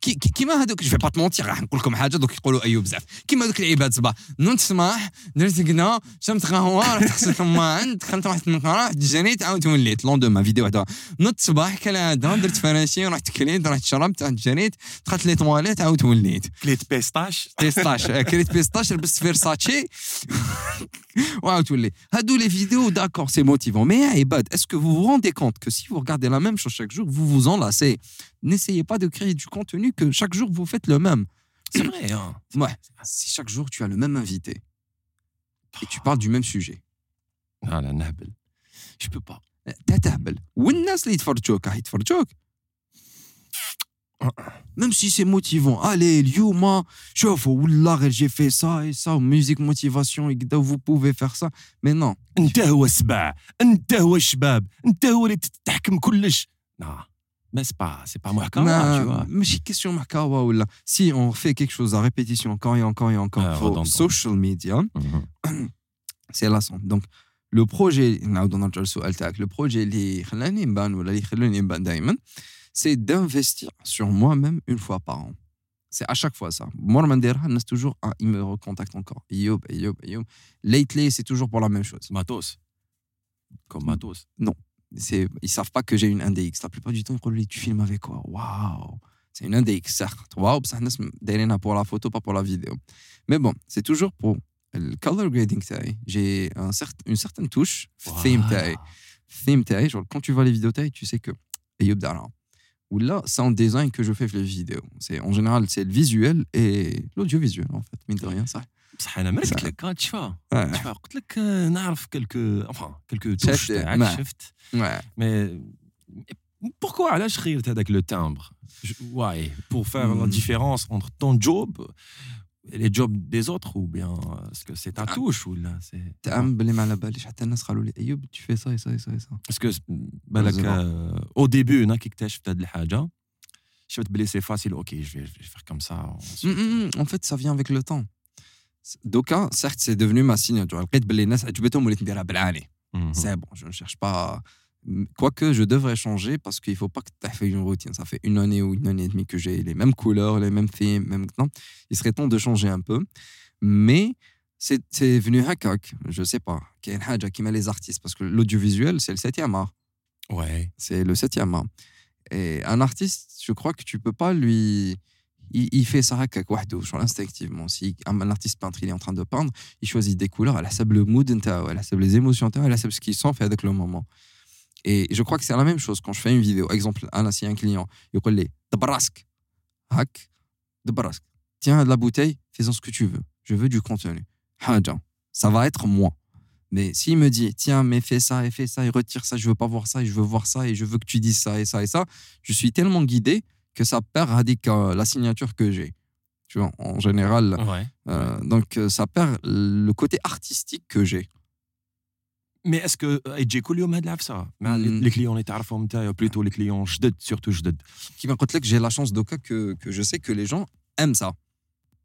كي- كي- كيما هذوك جو با تمونتيغ راح نقول لكم حاجه دوك يقولوا ايوب بزاف كيما هذوك العباد صباح نوض صباح درت كدا شربت قهوه رحت غسلت الماعن دخلت رحت المقهى رحت جريت عاود وليت لوندوما فيديو هذا نوض صباح كالعاده درت فراشي رحت كليت رحت شربت رحت جريت دخلت لي طواليت عاود وليت كليت بيستاش بيستاش كريت بيستاش لبست فيرساتشي وعاود تولي هادو لي فيديو داكور سي موتيفون مي يا عباد est-ce que vous vous rendez compte que si vous regardez la même chose chaque jour vous vous enlacez n'essayez pas de créer du contenu que chaque jour vous faites le même c'est vrai hein. ouais si chaque jour tu as le même invité et tu parles du même sujet لا لا نهبل je peux pas تتهبل والناس اللي يتفرجوك راح يتفرجوك même si c'est motivant allez اليوم شوفوا والله غير j'ai fait ça et ça musique motivation et كدا vous pouvez faire ça mais non انت هو السبع انت هو الشباب انت هو اللي تحكم كلش لا mais c'est pas c'est pas Mahkawa, tu vois. Mais c'est question Mahkawa ou là. Si on fait quelque chose à répétition encore et encore et encore euh, sur social media, mm-hmm. c'est lassant. Donc le projet, le projet c'est d'investir sur moi-même une fois par an. C'est à chaque fois ça. Moi, je toujours, hein, il me recontacte encore. Lately, c'est toujours pour la même chose. Matos. Comme matos. Non c'est, ils savent pas que j'ai une index. La plupart du temps, ils me disent Tu filmes avec quoi? Waouh C'est une index, certes. Waouh, ça n'a pour la photo, pas pour la vidéo. Mais bon, c'est toujours pour le color grading. J'ai un une certaine touche, wow. theme. Theme, genre, quand tu vois les vidéos, tu sais que Ayoub Dara. Ou là, sound design que je fais les vidéos. C'est, en général, c'est le visuel et l'audiovisuel, en fait, mine de rien, ça. بصح انا ما قلت صح. لك آه، تشفى ouais. تشفى قلت لك آه، نعرف كلكو enfin كلكو شفت، توش تاعك ما. شفت ouais. Mais pourquoi علاش خيرت هذاك le timbre Je- Why Pour faire la Hmm. différence entre ton job et les jobs des autres ou bien est-ce que c'est ta Ah. touche ou là c'est تأمل باللي ما على باليش حتى الناس قالوا لي ايوب tu fais ça et ça et ça et ça Parce que بالك بالضبط. euh, au début هنا كي اكتشفت هذه الحاجه شفت بلي سي فاسيل اوكي je vais, je vais faire comme ça ensuite. Mm, mm, mm. En d'aucuns certes, c'est devenu ma signature. Ah, ben, mhm. C'est bon, je ne cherche pas. Quoique, je devrais changer parce qu'il ne faut pas que tu fait une routine. Ça fait une année ou une année et demie que j'ai les mêmes couleurs, les mêmes films, même temps. Il serait temps de changer un peu. Mais c'est venu hackak, je ne sais pas. Qui est qui met les artistes parce que l'audiovisuel, c'est le septième art. Ouais. C'est le septième art. Et un artiste, je crois que tu ne peux pas lui il, fait ça instinctivement. Si un artiste peintre il est en train de peindre, il choisit des couleurs, elle a le mood, elle a les émotions, elle a ce qu'il sent fait avec le moment. Et je crois que c'est la même chose quand je fais une vidéo. Exemple, un, si un client, il dit de brasque, hack, de brasque. Tiens, de la bouteille, faisons ce que tu veux. Je veux du contenu. Ça va être moi. Mais s'il me dit, tiens, mais fais ça et fais ça et retire ça, je veux pas voir ça et je veux voir ça et je veux que tu dises ça et ça et ça, je suis tellement guidé que ça perd radique la signature que j'ai. Tu vois, en général. Euh, donc, euh, ça perd le côté artistique que j'ai. Mais est-ce que j'ai AJ Koulio m'a ça hmm. Les clients, les plutôt les clients jded, surtout jded. Qui m'a que j'ai la chance d'oka que, que je sais que les gens aiment ça.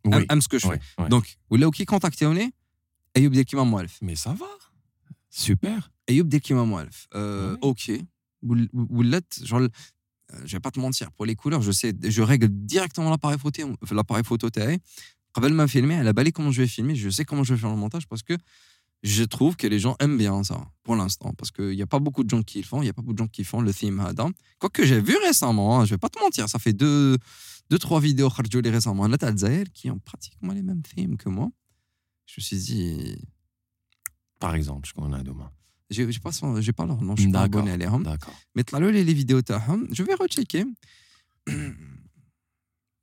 Oui. Aiment, ce que je fais. Donc, ou là qui contacté on est, Ayoub Delkima Moualf. Mais ça va. Super. Ayoub Delkima Moualf. Euh, ok. Ou là, genre, euh, je vais pas te mentir, pour les couleurs, je sais, je règle directement l'appareil photo, l'appareil photo taille. Avant de me filmer, comment je vais filmer, je sais comment je vais faire le montage parce que je trouve que les gens aiment bien ça pour l'instant parce qu'il n'y a pas beaucoup de gens qui le font, il n'y a pas beaucoup de gens qui font le theme Adam. Quoique j'ai vu récemment, hein, je vais pas te mentir, ça fait deux, deux trois vidéos les récemment. Là, t'as qui ont pratiquement les mêmes themes que moi. Je me suis dit. Par exemple, je connais demain j'ai pas pas leur nom je suis pas abonné à les mais t'as les vidéos je vais rechecker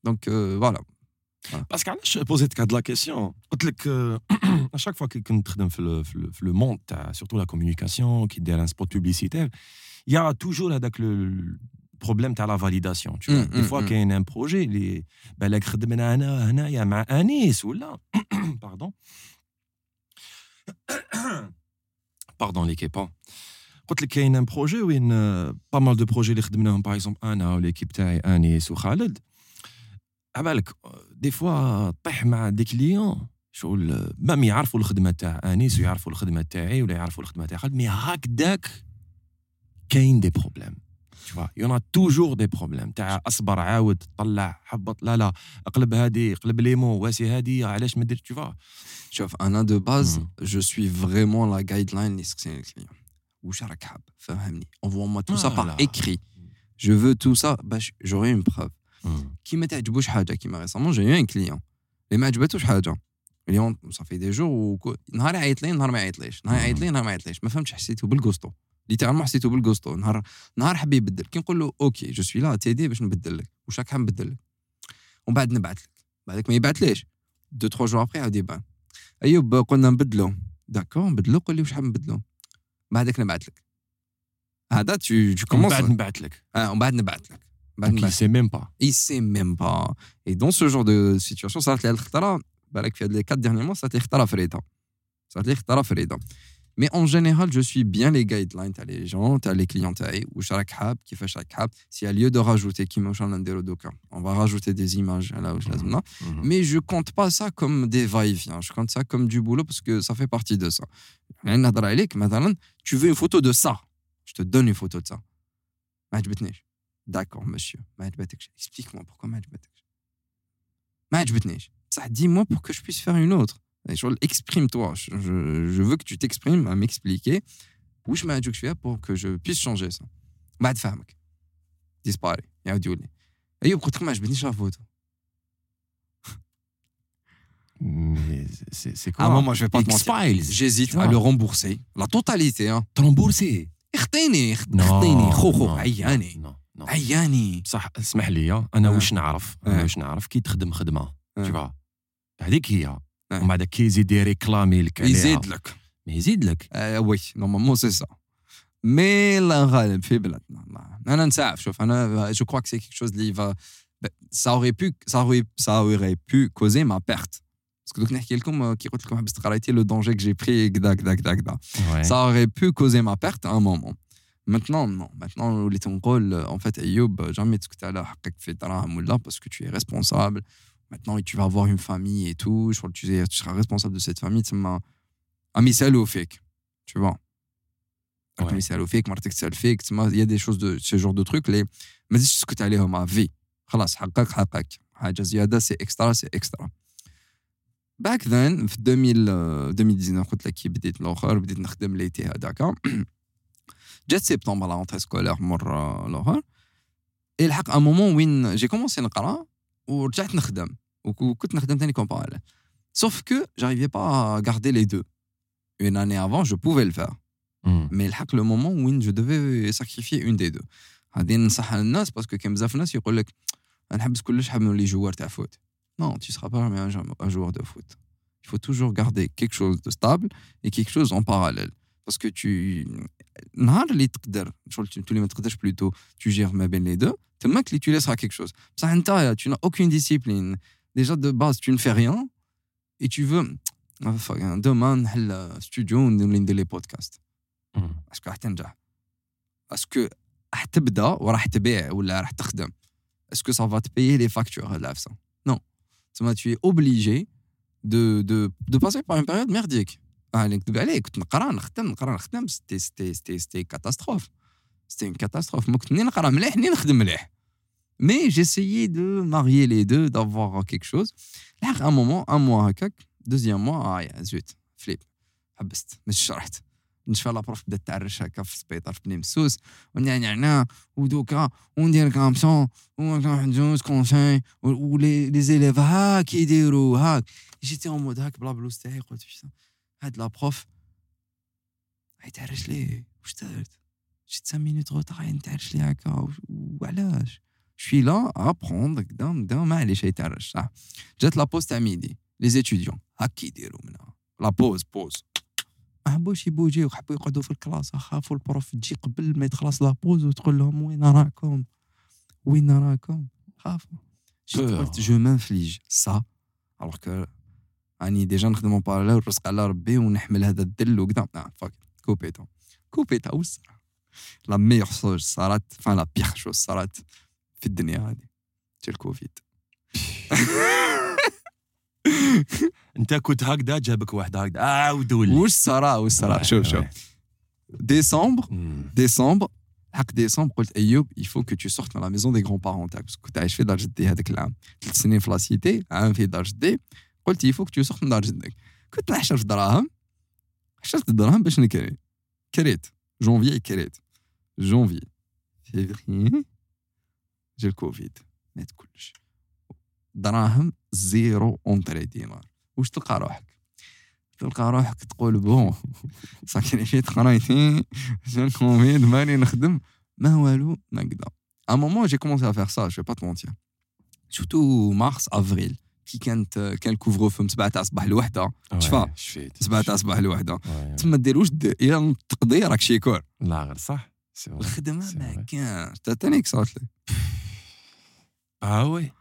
donc euh, voilà. parce que je posais de la question à chaque fois que tu travailles le monde surtout la communication qui derrière un spot publicitaire il y a toujours le problème de la validation tu vois mm, des fois qu'il y a un projet il y a un ou là pardon باردون ليكيب قلت لك كاين بروجي وين با مال دو بروجي اللي خدمناهم باغ اكزومبل أنا وليكيب تاعي انيس وخالد عبالك دي فوا طيح مع دي كليون شغل مام يعرفوا الخدمه تاع انيس ويعرفوا الخدمه تاعي ولا يعرفوا الخدمه تاع خالد مي هكذاك كاين دي بروبليم tu vois. Il y en a toujours des problèmes. تاع أصبر عاود طلع حبط. لا لا اقلب هادي قلب ليمو واسي هادي علاش ما درت؟ tu vois. شوف أنا دو باز je suis vraiment la guideline اللي يسقسيني الكليون واش راك حاب؟ فهمني. Moi tout ça par Voilà. écrit. Je veux tout ça. باش une preuve. Mm. كي ما تعجبوش حاجة. كيما ريسامون جاي ان كليون اللي ما عجبتوش حاجة. اليوم صافي دي جور نهار يعيط لي نهار ما يعيطليش نهار يعيط لي نهار ما يعيطليش ما فهمتش حسيته بالكوستو ليترالمون حسيته بالكوستو نهار نهار حب يبدل كي نقول له أوكي جو سوي لا تيدي باش نبدل لك. واش راك حاب نبدل لك؟ ومن بعد نبعث لك. بعدك ما يبعثليش دو تخوا جور ابري عاود يبان أيوب قلنا نبدلو. داكور نبدلو. قول لي واش حاب نبدلو؟ بعدك نبعث لك. هذا تو تو كومونس بعد نبعث لك. آه، ومن بعد نبعث لك. بعد il sait même pas. Il sait même pas. Et dans ce genre de situation, صارت لي الخطرة بالك في هاد لي 4 derniers mois صارت لي خطرة فريدة. صارت لي خطرة فريدة. Mais en général, je suis bien les guidelines. Tu as les gens, tu as les clients, ou charak qui fait charak S'il y a lieu de rajouter, on va rajouter des images. Là où je mm. Mais je compte pas ça comme des va-et-vient. Je compte ça comme du boulot parce que ça fait partie de ça. Tu veux une photo de ça? Je te donne une photo de ça. D'accord, monsieur. Explique-moi pourquoi. Dis-moi pour que je puisse faire une autre. exprime-toi je, je, je veux que tu t'exprimes à m'expliquer واش ما عجبكش فيها pour que je puisse changer ça بعد فهمك disparaît يعاود يولي ايوب قلت لك ما عجبتنيش لا فوتو Mais c'est c'est à quoi un moment je vais pas te mentir X-Files. j'hésite Tu à vois. le rembourser la totalité hein Te rembourser. اخطيني Non. اخطيني خو خو non, عياني non, non. عياني صح اسمح لي انا آه. واش نعرف انا آه. واش نعرف كي تخدم خدمه آه. tu vois هذيك هي آه. ومن بعد كي يزيد يريكلامي لك عليها يزيد لك ما يزيد لك آه وي نورمالمون سي سا مي الله غالب في بلادنا الله. انا نساعف شوف انا جو كوا كو سي كيك شوز اللي va ça aurait pu ça aurait ça aurait pu causer ma perte باسكو دوك نحكي لكم آه، كي قلت لكم حبست قرايتي لو دونجي كو جي بري كدا كدا كدا كدا Ouais. ça aurait pu causer ma perte à un moment maintenant non maintenant وليت نقول en fait ايوب jamais تسكت على حقك في دراهم ولا parce que tu es responsable maintenant tu vas avoir une famille et tout je crois que tu, es- tu seras responsable de cette famille تسمى عم يسالوا فيك tu vois Ouais. عم يسالوا فيك مرتك تسال فيك تسمى il y a des choses de ce genre de trucs اللي ما تزيدش تسكت عليهم à vie خلاص حقك حقك حاجه زياده سي اكسترا سي اكسترا باك ذن في 2000 آه، 2019 قلت لك كي بديت الاخر بديت نخدم ليتي هذاك جات سبتمبر لا رونتري سكولير مره الاخر الحق ان مومون وين جي كومونسي نقرا ورجعت نخدم وك- وكنت نخدم ثاني كوم باراليل سوف كو j'arrivais pas à garder les deux une année avant je pouvais le faire Mm. مي الحق لو مومون وين جو ديفي ساكريفي اون دي دو غادي ننصحها للناس باسكو كاين بزاف ناس يقول لك نحبس كلش حاب نولي جوار تاع فوت نو tu seras pas jamais un- un joueur de foot il faut toujours garder quelque chose de stable et quelque chose en parallèle parce que tu نهار اللي تقدر شغل تولي ما تقدرش بلوتو tu gères ما بين les deux تماك اللي tu laisseras quelque chose بصح انت tu n'as aucune discipline déjà de base tu ne fais rien et tu veux demain نحل ستوديو ونولي ندير لي بودكاست Mm. اسكو راح تنجح اسكو راح تبدا وراح تبيع ولا راح تخدم اسكو سا فا تبيي لي فاكتور هاد العفسه نو تسمى tu es obligé de de de passer par une période merdique آه نكذب عليك كنت نقرا نخدم نقرا نخدم ستي ستي ستي ستي كاتاستروف ستي catastrophe. ما كنت ني نقرا مليح ني نخدم مليح. مي j'essayais de marier les deux d'avoir quelque chose. لحق un moment un mois هكاك دوزيام موا يا زويت فليب حبست مش شرحت نشفى لابروف بدأت تعرش هكا في السبيطار في بني مسوس ونعنعنا ودوكا وندير كامسون وندوز كونساي ولي لي زيليف هاك يديروا هاك. جيتي اون مود هاك بلا بلوز تاعي قلت بيتا هاد لابروف يتعرش ليه واش دارت جيت 5 مينوت غوطار نتعرش ليه هكا وش- وعلاش شوي لا ابروندر قدام قدام معليش يتعرش صح جات لابوز تاع ميدي لي زيتيديون هاك يديروا منها لا بوز بوز ما حبوش يبوجيو حبوا يقعدوا في الكلاس خافوا البروف تجي قبل ما يتخلص لابوز وتقول لهم وين راكم وين راكم خافوا جيت Peur. قلت جو مانفليج سا الوغ كو راني ديجا نخدم اون باراليل ونرزق على ربي ونحمل هذا الدل وكذا لا فاك كوبيتا كوبيتا والصراحه لا ميور شوز صارت فان لا بيغ شوز صارت في الدنيا هذه تي الكوفيد. انت كنت هكذا جابك واحد هكذا عاود ولي. واش صرا واش صرا؟ شوف شوف. ديسمبر. ديسمبر حق ديسمبر قلت أيوب يفو كو تو سورت من لا ميزون دي غران بارون تاعك كنت عايش في دار جدي هذاك العام. ثلاث سنين في لاسيتي عام في دار جدي. قلت يفو كو تو سورت من دار جدك. كنت نحشر في دراهم. حشرت الدراهم باش نكري. كريت. جونفي كريت. جونفي. فيفري. جا الكوفيد. مات كلش. دراهم زيرو اونتري دينار. واش تلقى روحك؟ تلقى روحك تقول بون. ساكريفيت قرايتي جا الكوفيد ماني نخدم ما والو ما قدا à un moment j'ai commencé à faire ça je vais pas te mentir. Surtout mars avril. كي كانت كان الكوفرو فم سبعه تاع الصباح الوحده تشفى سبعه تاع الصباح الوحدة. تما ديروش إلى تقضي راك شيكور لا غير صح. الخدمة ما كانش تاتانيك كسرت لي. باوي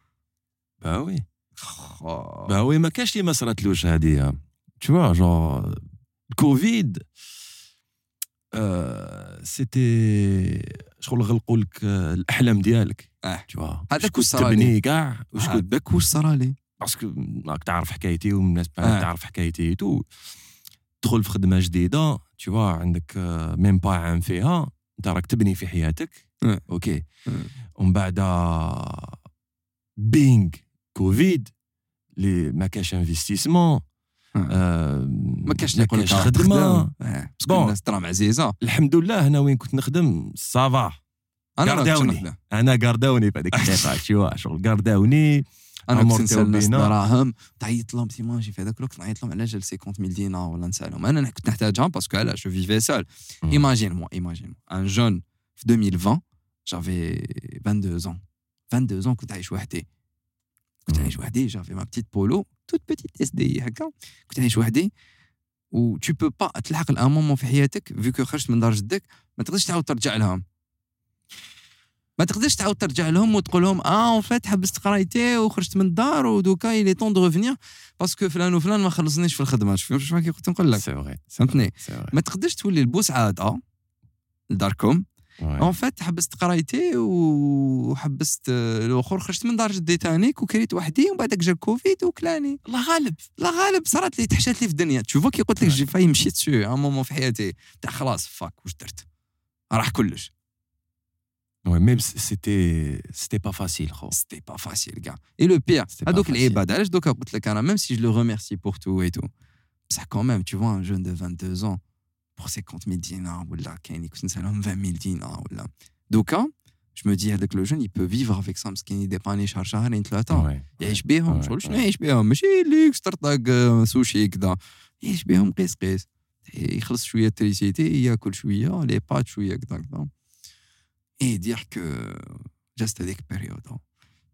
باوي باوي ما كانش لي ما صراتلوش هذه تشوا جون الكوفيد سيتي شغل غلقوا لك الأحلام ديالك. آه. تشوا هذاك واش صرالي تبني كاع واش كنت واش صرالي باسكو راك تعرف حكايتي والناس آه. تعرف حكايتي تو تدخل في خدمة جديدة vois عندك آه، ميم با عام فيها. أنت راك تبني في حياتك. آه. أوكي آه. ومن بعد بينغ كوفيد اللي ما كاش انفستيسمون ما كاش نقول كاش خدمة. باسكو. الناس تراهم عزيزه الحمد لله هنا وين كنت نخدم؟ سافا أنا قرداوني. نخدم. أنا قارداوني في هذيك الدقيقه شو شغل قارداوني أنا كنت نسأل الناس. دراهم تعيط لهم تيماجي في هذاك الوقت نعيط لهم على جال 50 ميل دينار ولا نسألهم. أنا كنت نحتاجها باسكو علاش؟ جو فيفي سول. ايماجين موا ايماجين ان جون في 2020 جافي 22 ans. 22 ans كنت عايش وحدي. كنت. عايش وحدي جافي ما بتيت بولو توت بتيت اس دي هكا. كنت عايش وحدي. و tu peux pas تلحق لأن مومون في حياتك فيكو خرجت من دار جدك ما تقدرش تعاود ترجع لهم. ما تقدرش تعاود ترجع لهم وتقول لهم آه اون فات حبست قرايتي وخرجت من الدار ودوكا يلي طون دو ريفينير باسكو فلان وفلان ما خلصنيش في الخدمة. شوف شوف كي كنت نقول لك. فهمتني؟ ما تقدرش تولي البوس عادة لداركم. اون فات حبست قرايتي وحبست الأخر خرجت من دار جدي تانيك وكريت وحدي ومن بعدك جا الكوفيد وكلاني. الله غالب. لا غالب صارت لي تحشات لي في الدنيا. تشوفو كي قلت لك جي فاي مشيت سو ان مومون في حياتي. تاع خلاص فاك واش درت؟ راح كلش. Ouais, même si c'était c'était pas facile خو سيتي با فاسيل كاع اي لو بير C'était pas هذوك facile. العباد علاش دوكا قلت لك انا ميم سي جو لو ريميرسي بور تو اي تو بصح كون tu vois un jeune de 22 ans pour 50 000 dinars ولا كاين اللي كنت نسالهم 20 000 دينار ولا دوكا جو مو دي هذاك لو جون il peut vivre avec ça مسكين يديباني شهر شهرين ثلاثه Ouais. يعيش بيهم Ouais, شغل شنو ouais. يعيش بيهم ماشي ليكس طرطاق آه، سوشي كذا يعيش بيهم قيس قيس يخلص شويه تريسيتي ياكل شويه لي بات شويه كذا كذا اي دير كو جاست هذيك بيريودا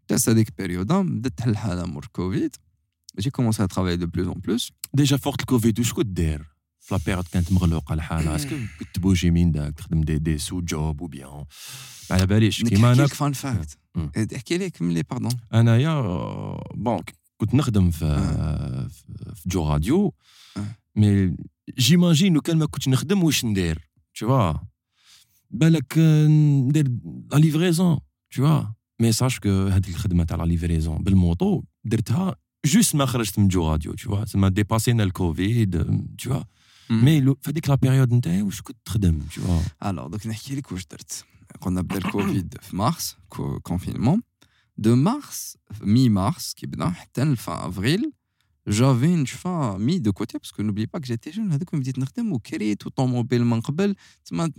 جاست هذيك بيريودا بدات تحل الحاله مور كوفيد جي كومونسي ا ترافاي دو بلوس اون بلوس ديجا فوق الكوفيد واش كنت داير في لا بيريود كانت مغلوقه الحاله اسكو كنت تبوجي من داك تخدم دي دي سو جوب و بيان ما على باليش كيما نحكي انا لك فان فاكت مم. احكي لك ملي باردون انايا بون كنت نخدم في في جو راديو آه. مي جيماجين لو كان ما كنتش نخدم واش ندير tu vois بالك آه، ندير لا ليفريزون tu vois مي ساش كو هذيك الخدمه تاع لا ليفريزون بالموطو درتها جوست ما خرجت من جو راديو tu vois تما ديباسينا الكوفيد tu vois مي لو- في هذيك لا بيريود نتاعي واش كنت تخدم tu vois الوغ دوك نحكي لك واش درت كنا بدا الكوفيد في مارس كونفينمون دو مارس مي مارس كي بدا حتى لفان افريل جافي نشفى مي دو كوتي باسكو نوبلي با جيتي جون هذوك وين بديت نخدم وكريت وطوموبيل من قبل تما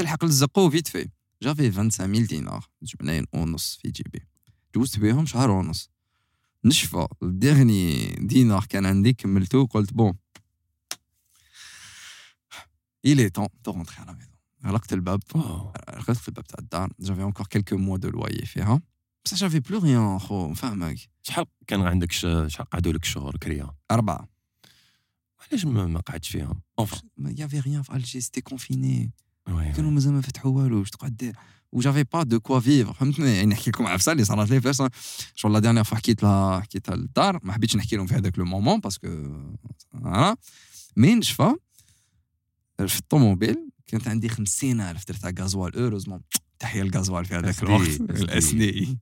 تلحق للزقو فيت في جافي 25000 دينار جبناين ونص في جيبي جوزت بيهم شهر ونص نشفى الديرني دينار كان عندي كملتو قلت بون il est temps de rentrer à la maison غلقت الباب واو. غلقت الباب تاع الدار جافي encore quelques mois de loyer فيها بصح جافي بلو ريان خو نفهمك شحال كان عندك ش- شحال قعدوا لك شهور كريا أربعة علاش ما ما قعدتش فيهم اونفا ما يافي ريان في الجي سيتي كونفيني وي كانوا مازال ما فتحوا والو واش تقعد دير وجافي با دو كوا فيفر فهمتني يعني نحكي لكم عفسه اللي صارت لي فاش شغل لا ديرنيير فوا حكيت لها حكيتها للدار ما حبيتش نحكي لهم في هذاك لو مومون باسكو فوالا مي نشفى في الطوموبيل كانت عندي 50000 درت تاع غازوال اوروزمون تحيه الغازوال في هذاك. الوقت الاس دي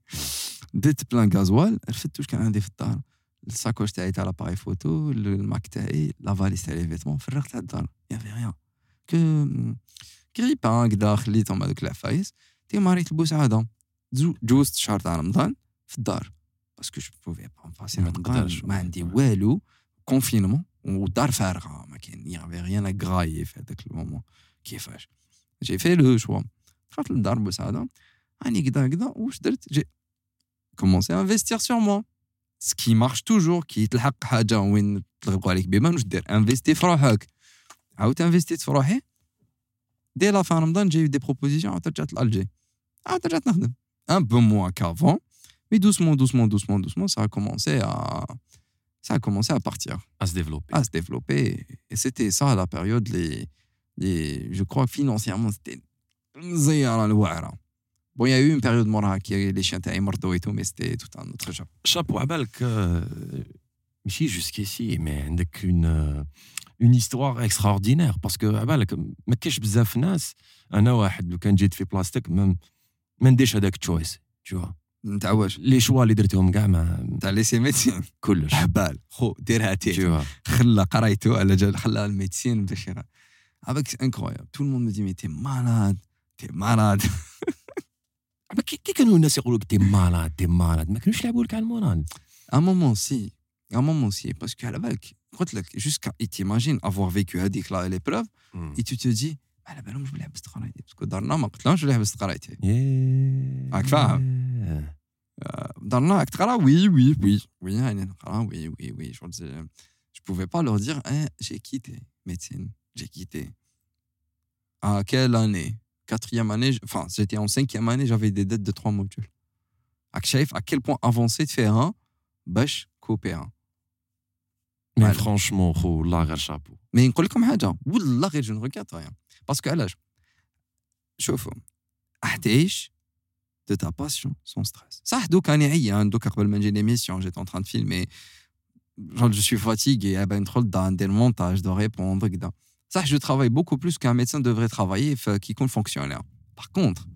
درت بلان غازوال رفدت واش كان عندي في الدار الساكوش تاعي تاع لاباري فوتو الماك تاعي لا فاليس تاع لي فيتمون فرغت على الدار يافي ريان كو كريبان كدا خليتهم هذوك العفايس تيما ريت البوس عاده جوزت شهر تاع رمضان في الدار. باسكو جو بوفي با نباسي ما رمضان تقدرش. ما عندي والو. كونفينمون والدار فارغة ما كاين يافي ريان ا غراي في هذاك المومون كيفاش؟ جي في لو شوا. دخلت للدار بوس عاده راني كدا كدا واش درت؟ جي كومونسي انفستير سور موا سكي مارش توجور كي تلحق حاجة وين تغلقوا عليك بيبان واش دير؟ انفيستي في روحك. عاود انفستيت في روحي. Dès la fin de Ramadan, j'ai eu des propositions. l'Algérie. Ah, un peu moins qu'avant, mais doucement, doucement, doucement, doucement, ça a commencé à, ça a commencé à partir. À se développer. À se développer. Et c'était ça la période, les, les, je crois financièrement, c'était. Bon, il y a eu une période morale qui a les chiens morts et tout, mais c'était tout un autre genre. Chapeau à Balk, euh, jusqu'ici, mais avec une. Euh, اون هيستوار اكستراوردينير باسكو على بالك ما كاينش بزاف ناس أنا واحد لو كان جيت في بلاستيك ما نديرش هذاك تشويس تشوا نتاع واش لي شوا اللي درتهم كاع ما تاع لي سي ميديسين كلش حبال خو ديرها تي خلى قرايتو على جال خلى الميديسين باش شي عباك انكرويابل تو الموند مي تي مالاد تي مالاد كي كانوا الناس يقولوا لك تي مالاد تي مالاد ما كانوش يلعبوا لك على المورال ا مومون سي ا مومون سي باسكو على بالك jusqu'à et t'imagines avoir vécu هذيك لا l'épreuve et tu te dis على بالهمش بلي حبست قرايتي باسكو دارنا ما قلتلهمش بلي حبست قرايتي راك فاهم؟ دارنا راك تقرا وي وي وي وي يعني نقرا وي وي وي شغل زي- je pouvais pas leur dire hein, j'ai quitté médecine j'ai quitté à quelle année quatrième année j- enfin j'étais en cinquième année j'avais des dettes de trois modules راك شايف à quel point avancé تفيها باش كوبي un مي Voilà. فرانشمون خو والله غير شابو مي نقول لكم حاجه والله غير جو نغيت ريان باسكو علاش شوفوا احتاج de ta passion sans stress صح دوك راني عيان دوك قبل ما نجي ليميسيون جيت en train de filmer genre je suis fatigué ah ben ندخل للدار ندير montage de répondre كدا صح je travaille beaucoup plus qu'un médecin devrait travailler ف- qui يكون fonctionnaire par contre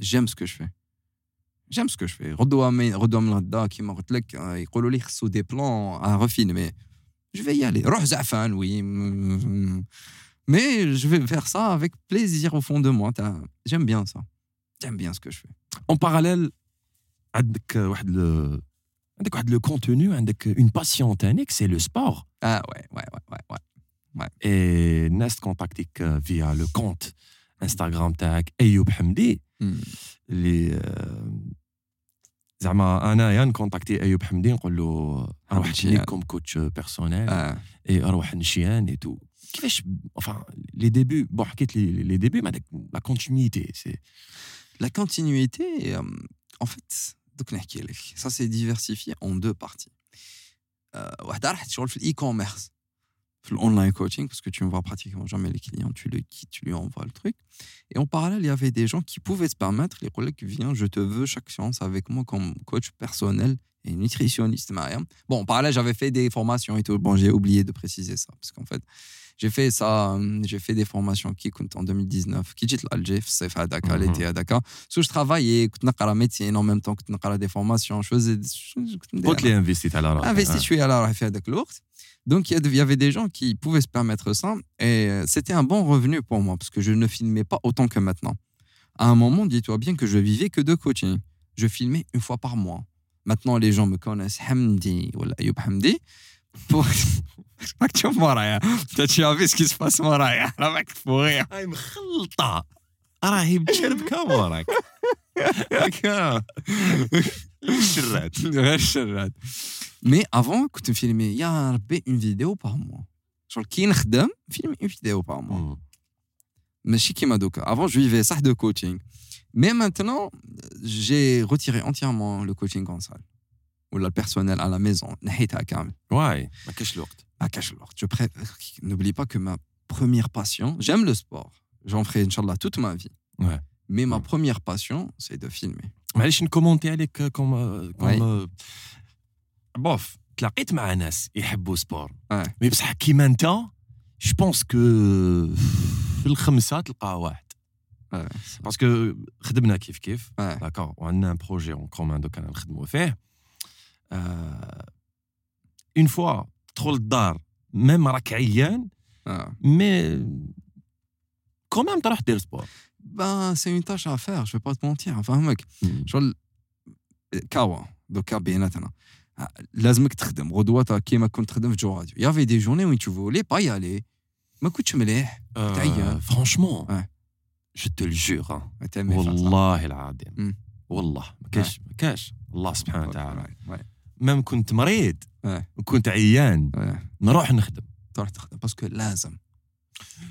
j'aime ce que je fais j'aime ce que je fais ردوا من ردوا من غدا كيما قلت لك آه، يقولوا لي خصو دي بلان à refilmer je vais y aller. روح زعفان, oui. mm, Mais je vais faire ça avec plaisir au fond de moi. T'as- J'aime bien ça. J'aime bien ce que je fais. اون باراليل عندك واحد ال- عندك واحد لو كونتوني عندك اون باسيون تانيك سي لو سبور Ah ouais, ouais, ouais, ouais. ouais. اي الناس تكونتاكتيك فيا لو كونت انستغرام تاعك ايوب حمدي Mm. اللي آه، زعما انايا نكونتاكتي ايوب حمدي نقول له اروح نشيان. نبني كوم كوتش بيرسونيل Ah, اي اروح نشيان اي تو كيفاش enfin لي ديبي بون حكيت لي لي ديبي مع داك لا كونتينيتي سي La continuité, euh, en fait, دوك نحكي لك. ça c'est diversifié en deux parties. Euh, وحده راح تشغل في الاي-commerce. في l'online coaching, parce que tu ne vois pratiquement jamais les clients, tu le quittes, tu lui envoies le truc. Et en parallèle, il y avait des gens qui pouvaient se permettre, les collègues, viens, je te veux chaque séance avec moi comme coach personnel et nutritionniste, Mariam. Bon, par là, j'avais fait des formations et tout. Bon, j'ai oublié de préciser ça, parce qu'en fait, j'ai fait ça, euh, j'ai fait des formations qui comptent en 2019, qui dit l'Alger, c'est à Dakar, mhm. l'été à Dakar. Sous je travaillais, je la médecine en même temps que des formations, je faisais. Quand les investis à la Investis, hein. je suis à fait avec l'ours. Donc, il y avait des gens qui pouvaient se permettre ça. Et euh, c'était un bon revenu pour moi, parce que je ne filmais pas autant que maintenant. À un moment, dis-toi bien que je vivais que de coaching. Je filmais une fois par mois. maintenant les gens me connaissent Hamdi ou Ayoub Hamdi pour راك تشوف ورايا انت tu ce qui se passe ورايا راك فورير هاي مخلطه راهي متشربكه وراك هكا شرات غير شرات مي افون كنت نفيلمي يا ربي اون فيديو بار موا شغل كي نخدم فيلمي اون فيديو بار موا ماشي كيما دوكا افون جو فيفي صح دو كوتشينغ مي maintenant j'ai retiré entièrement le coaching en salle ولا البيرسونيل à la maison نحيتها كامل واي ما كاش الوقت à cache الوقت je pré... n'oublie pas que ma première passion j'aime le sport j'en ferai inchallah toute ma vie Ouais. mais ma Ouais. première passion c'est de filmer معليش نكومونتي عليك كوم وي. كوم بوف تلاقيت مع ناس يحبوا سبور وي. مي بصح كيما انت جو بونس كو في الخمسه تلقى واحد Ouais. باسكو خدمنا كيف كيف Ouais. داكور وعندنا ان بروجي اون كومان دوك انا نخدموا فيه اون فوا تدخل الدار ميم راك عيان Ah. مي كومام تروح دير سبور Ben, c'est une tâche à faire, je vais pas te mentir. نفهمك شغل كاوا دوكا بيناتنا لازمك تخدم غدوة كيما كنت تخدم في جو راديو يافي دي جورني وين تو فولي با يالي ما كنتش مليح تعيان. فرانشمون Ouais. جو te le jure hein. تمي والله العظيم مم. والله ما كاش ما كاش الله سبحانه وتعالى وي ميم كنت مريض Ouais. وكنت عيان وي نروح نخدم تروح تخدم باسكو لازم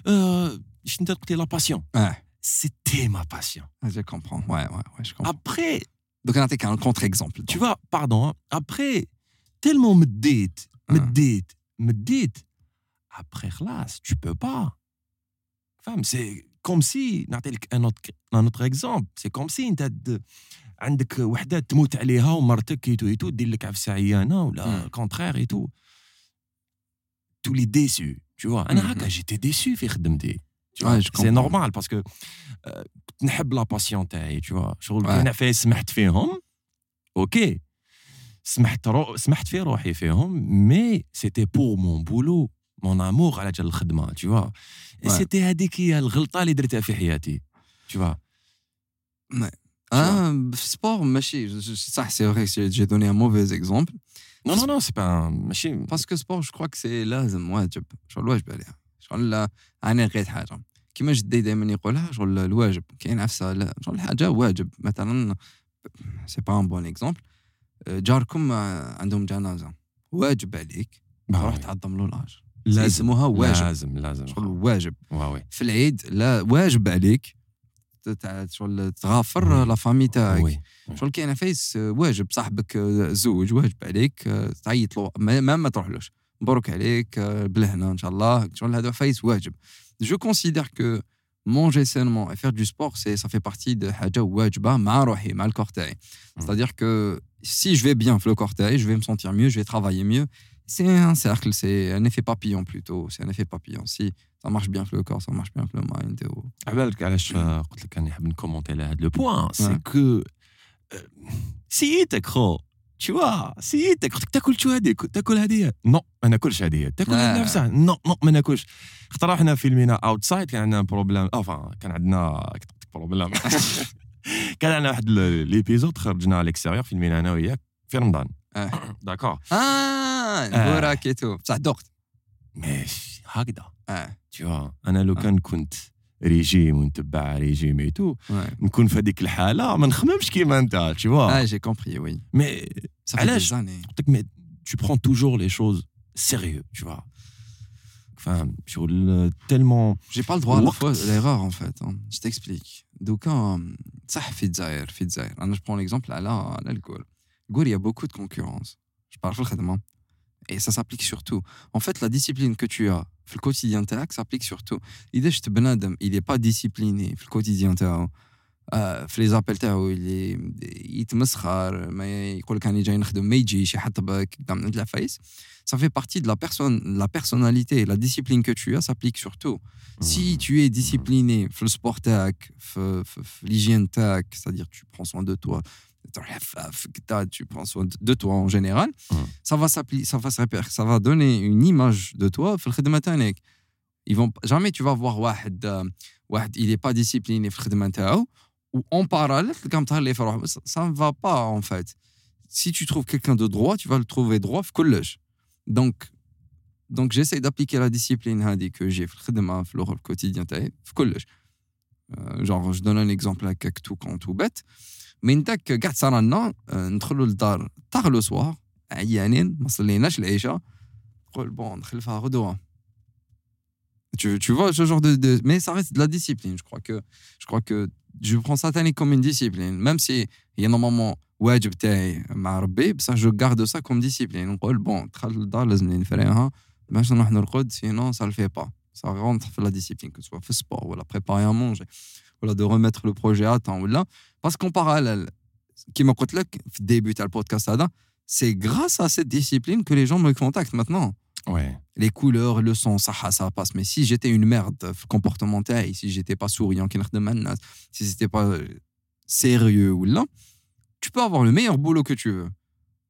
آه، اش انت قلت لي لا باسيون اه سيتي ما باسيون جو كومبرون وي وي وي جو كومبرون ابخي دوك نعطيك ان كونتر اكزومبل tu vois pardon hein, après tellement مديت Ah. مديت مديت après خلاص tu peux pas فهم c'est comme si نعطي لك un autre un autre exemple c'est comme si انت د- عندك وحده تموت عليها ومرتك ايتو ايتو دير لك عفسه عيانه ولا Mm. كونترير ايتو تولي ديسو tu vois انا Mhm. هكا j'étais déçu في خدمتي tu Ouais, vois je c'est comprends. normal parce que euh, كنت نحب لا باسيون تاعي tu vois شغل Ouais. كاين عفايس سمحت فيهم اوكي سمحت رو... سمحت في روحي فيهم مي سيتي بور مون بولو مون امور على جال الخدمه tu vois. سيتي هذيك هي الغلطه اللي درتها في حياتي tu vois. Ah, sport, ماشي صح que j'ai donné un mauvais exemple. Non non non c'est pas un... ماشي sport je crois que c'est لازم واجب شغل واجب عليها شغل أنا لقيت حاجة كيما جدي دائما يقولها شغل الواجب كاين عفسه لا شغل حاجة واجب مثلا سي با ان بون اكزومبل جاركم عندهم جنازه واجب عليك oui. تعظم له الاجر لازم اسمها واجب لازم لازم شغل واجب ouais ouais في العيد لا واجب عليك تتع- شغل تغافر وي. لا فامي تاعك oui شغل كاين عفايس واجب صاحبك زوج واجب عليك تعيط له ما ما, ما تروحلوش مبروك عليك بالهنا ان شاء الله شغل هذا عفايس واجب جو كونسيدير كو manger sainement et faire du sport c'est ça fait partie de حاجه واجبه مع روحي مع الكور تاعي c'est-à-dire que si je vais bien في le corps تاعي je vais me sentir mieux je vais travailler mieux c'est un cercle c'est un effet papillon plutôt c'est un effet papillon si ça marche bien في le corps ça marche bien في le mind et- على بالك علاش آه، قلت لك راني نحب نكومونتي على هذا لو بوان سي Ouais. كو آه، سيتك خو tu vois سيتك قلت لك تاكل شو هذيك تاكل هديه نو ما ناكلش هديه تاكل آه. نفسها نو نو ما ناكلش خطر احنا فيلمينا اوتسايد كان عندنا بروبليم افا كان عندنا كنت قلت لك بروبليم كان عندنا واحد ال- ليبيزود خرجنا على الاكستيريور فيلمينا انا وياك في رمضان آه. داكور اه نقولك تو بصح دقت ماشي هكذا اه tu vois انا لو آه. كان كنت ريجيم ونتبع ريجيم اي تو ouais. نكون في هذيك الحاله ما نخممش كيما انت tu vois ah j'ai compris oui mais ça fait علاش؟ des années قلت لك mais tu prends toujours les choses sérieux tu vois enfin شغل tellement j'ai pas le droit à la وقت. fois l'erreur en fait hein. je t'explique دوكا صح في الجزائر في الجزائر انا je prends l'exemple على على Gour, il y a beaucoup de concurrence. Je parle le Et ça s'applique surtout. En fait, la discipline que tu as le quotidien s'applique surtout. L'idée que il n'est pas discipliné le quotidien euh, les appels il est il mais il de la face. Ça fait partie de la personne, la personnalité, la discipline que tu as s'applique surtout. Mmh. Si tu es discipliné, le sport, l'hygiène, c'est-à-dire tu prends soin de toi, tu prends soin de- de toi en général Mhm. ça va s'appliquer ça va se répéter ça va donner une image de toi في الخدمة تاعك ils vont jamais tu vas voir واحد آه، واحد il est pas discipliné في الخدمة تاعو ou en parallèle تلقاه متهلي في روحه ça ça ne va pas en fait si tu trouves quelqu'un de droit tu vas le trouver droit في كلش donc donc j'essaie d'appliquer la discipline هذه que j'ai في الخدمة في الوغ الكوتيديان تاعي في كلش Euh, genre je donne un exemple هكاك tout con tout bête من داك كاع صار لنا آه، ندخلوا للدار طاغ لو سوار عيانين ما صليناش العشاء نقول بون نخلفها غدوه tu, tu vois ce genre de, de- mais ça reste de la discipline je crois que je crois que je prends ça تاني comme une discipline même si هي normalement واجب تاعي مع ربي بصح جو garde ça comme discipline نقول بون دخل للدار لازمني نفريها باش نروح نرقد sinon ça le fait pas ça rentre في la discipline que ce soit في sport ou la préparer à de remettre le projet à temps ou là. Parce qu'en parallèle, qui m'a dit au début le podcast, c'est grâce à cette discipline que les gens me contactent maintenant. Les couleurs, le son, ça, ça passe. Mais si j'étais une merde comportementale, si j'étais pas souriant, si j'étais pas euh, sérieux ou là, tu peux avoir le meilleur boulot que tu veux.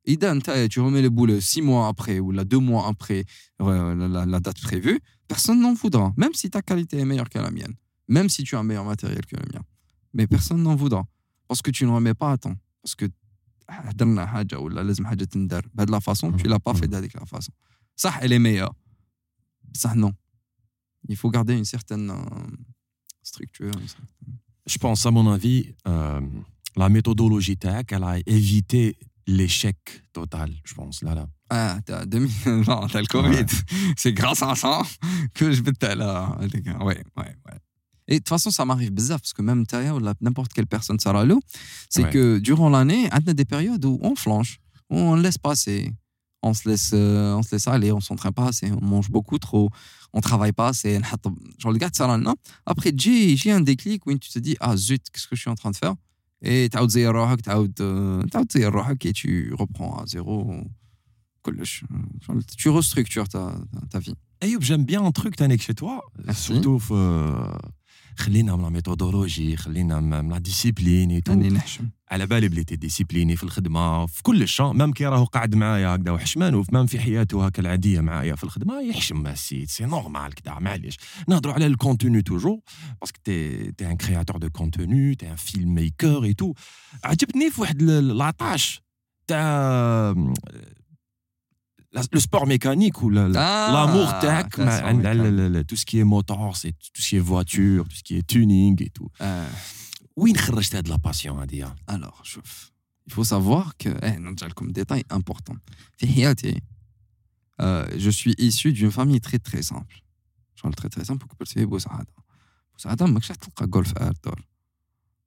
Idan, tu remets le boulot six mois après ou là, deux mois après euh, la date prévue, personne n'en voudra, même si ta qualité est meilleure que la mienne même si tu as un meilleur matériel que le mien. Mais personne n'en voudra. Parce que tu ne remets pas à temps. Parce que ah, bah, de la façon, tu ne l'as pas mm. fait d'avec la façon. Ça, elle est meilleure. Ça, non. Il faut garder une certaine euh, structure. Je pense, à mon avis, euh, la méthodologie TAC, elle a évité l'échec total, je pense, là, là. Ah, t'as 2000 t'as le Covid. C'est grâce à ça que je vais te là. Euh, ouais, ouais, ouais. Et de toute façon, ça m'arrive bizarre parce que même Taya n'importe quelle personne, ça c'est que durant l'année, on a des périodes où on flanche, où on laisse passer, on se laisse, euh, on se laisse aller, on s'entraîne pas on mange beaucoup trop, on travaille pas assez. Genre, le gars, ça non. Après, j'ai un déclic où tu te dis, ah zut, qu'est-ce que je suis en train de faire? Et tu as euh, et tu reprends à zéro. Tu restructures ta, ta vie. Ayoub, j'aime bien un truc, Tanek, chez toi, surtout euh, خلينا من لا ميثودولوجي خلينا من لا ديسيبلين راني نحشم. على بالي بلي تي ديسيبليني في الخدمة في كل الشيء مام كي راهو قاعد معايا هكذا وحشمان وف- مام في حياته هكا العادية معايا في الخدمة يحشم مع السيد سي نورمال كدا معليش. نهضروا على الكونتوني توجور باسكو تي تي ان كرياتور دو كونتوني تي ان فيلم ميكر اي تو عجبتني في واحد ال- لاطاش تاع لو سبور ميكانيك ولا Ah, لامور تاعك تاع مع sport عند mécanique. تو سكي موتور سي تو سكي فواتور تو سكي تونينغ اي تو آه. وين خرجت هاد لا باسيون هادي Alors, شوف il faut savoir que eh, نرجع لكم détail important في حياتي euh, je suis issu d'une famille très très simple genre très très simple كبرت في بوسعادة بوسعادة ماكش راح تلقى جولف ار دور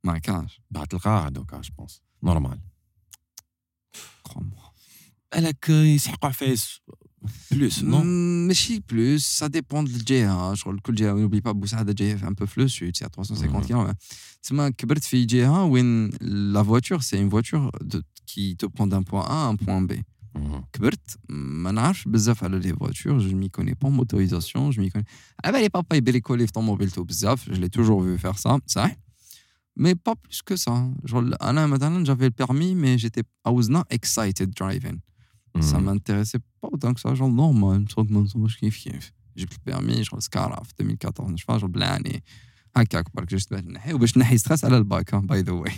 ما كانش بعد تلقاها دوكا جو بونس نورمال crois-moi بالك يسحقوا عفايس بلوس نو Mm, ماشي بلوس ça dépend de الجهة شغل كل جهة n'oublie pas بوسعادة جاية في un peu في لو سود c'est à 350 Mhm. km تسمى كبرت في جهة وين la voiture c'est une voiture de, qui te prend d'un point A à un point B كبرت ما نعرفش بزاف على لي فواتور جو مي كوني با موتوريزاسيون جو مي كوني على بالي بابا يبريكولي في طوموبيلتو بزاف جو لي توجور فيو فير سا صح مي با بلوس كو سا شغل انا مثلا جافي البيرمي مي جيتي I was not excited driving Mmh. Ça ne m'intéressait pas autant que ça. Genre, non, moi, il me sens que je kiffe, kiffe. J'ai le permis, je pense, car en 2014, je pense, genre, l'année. هكاك برك جست باش نحي وباش نحي ستريس على الباك باي ذا واي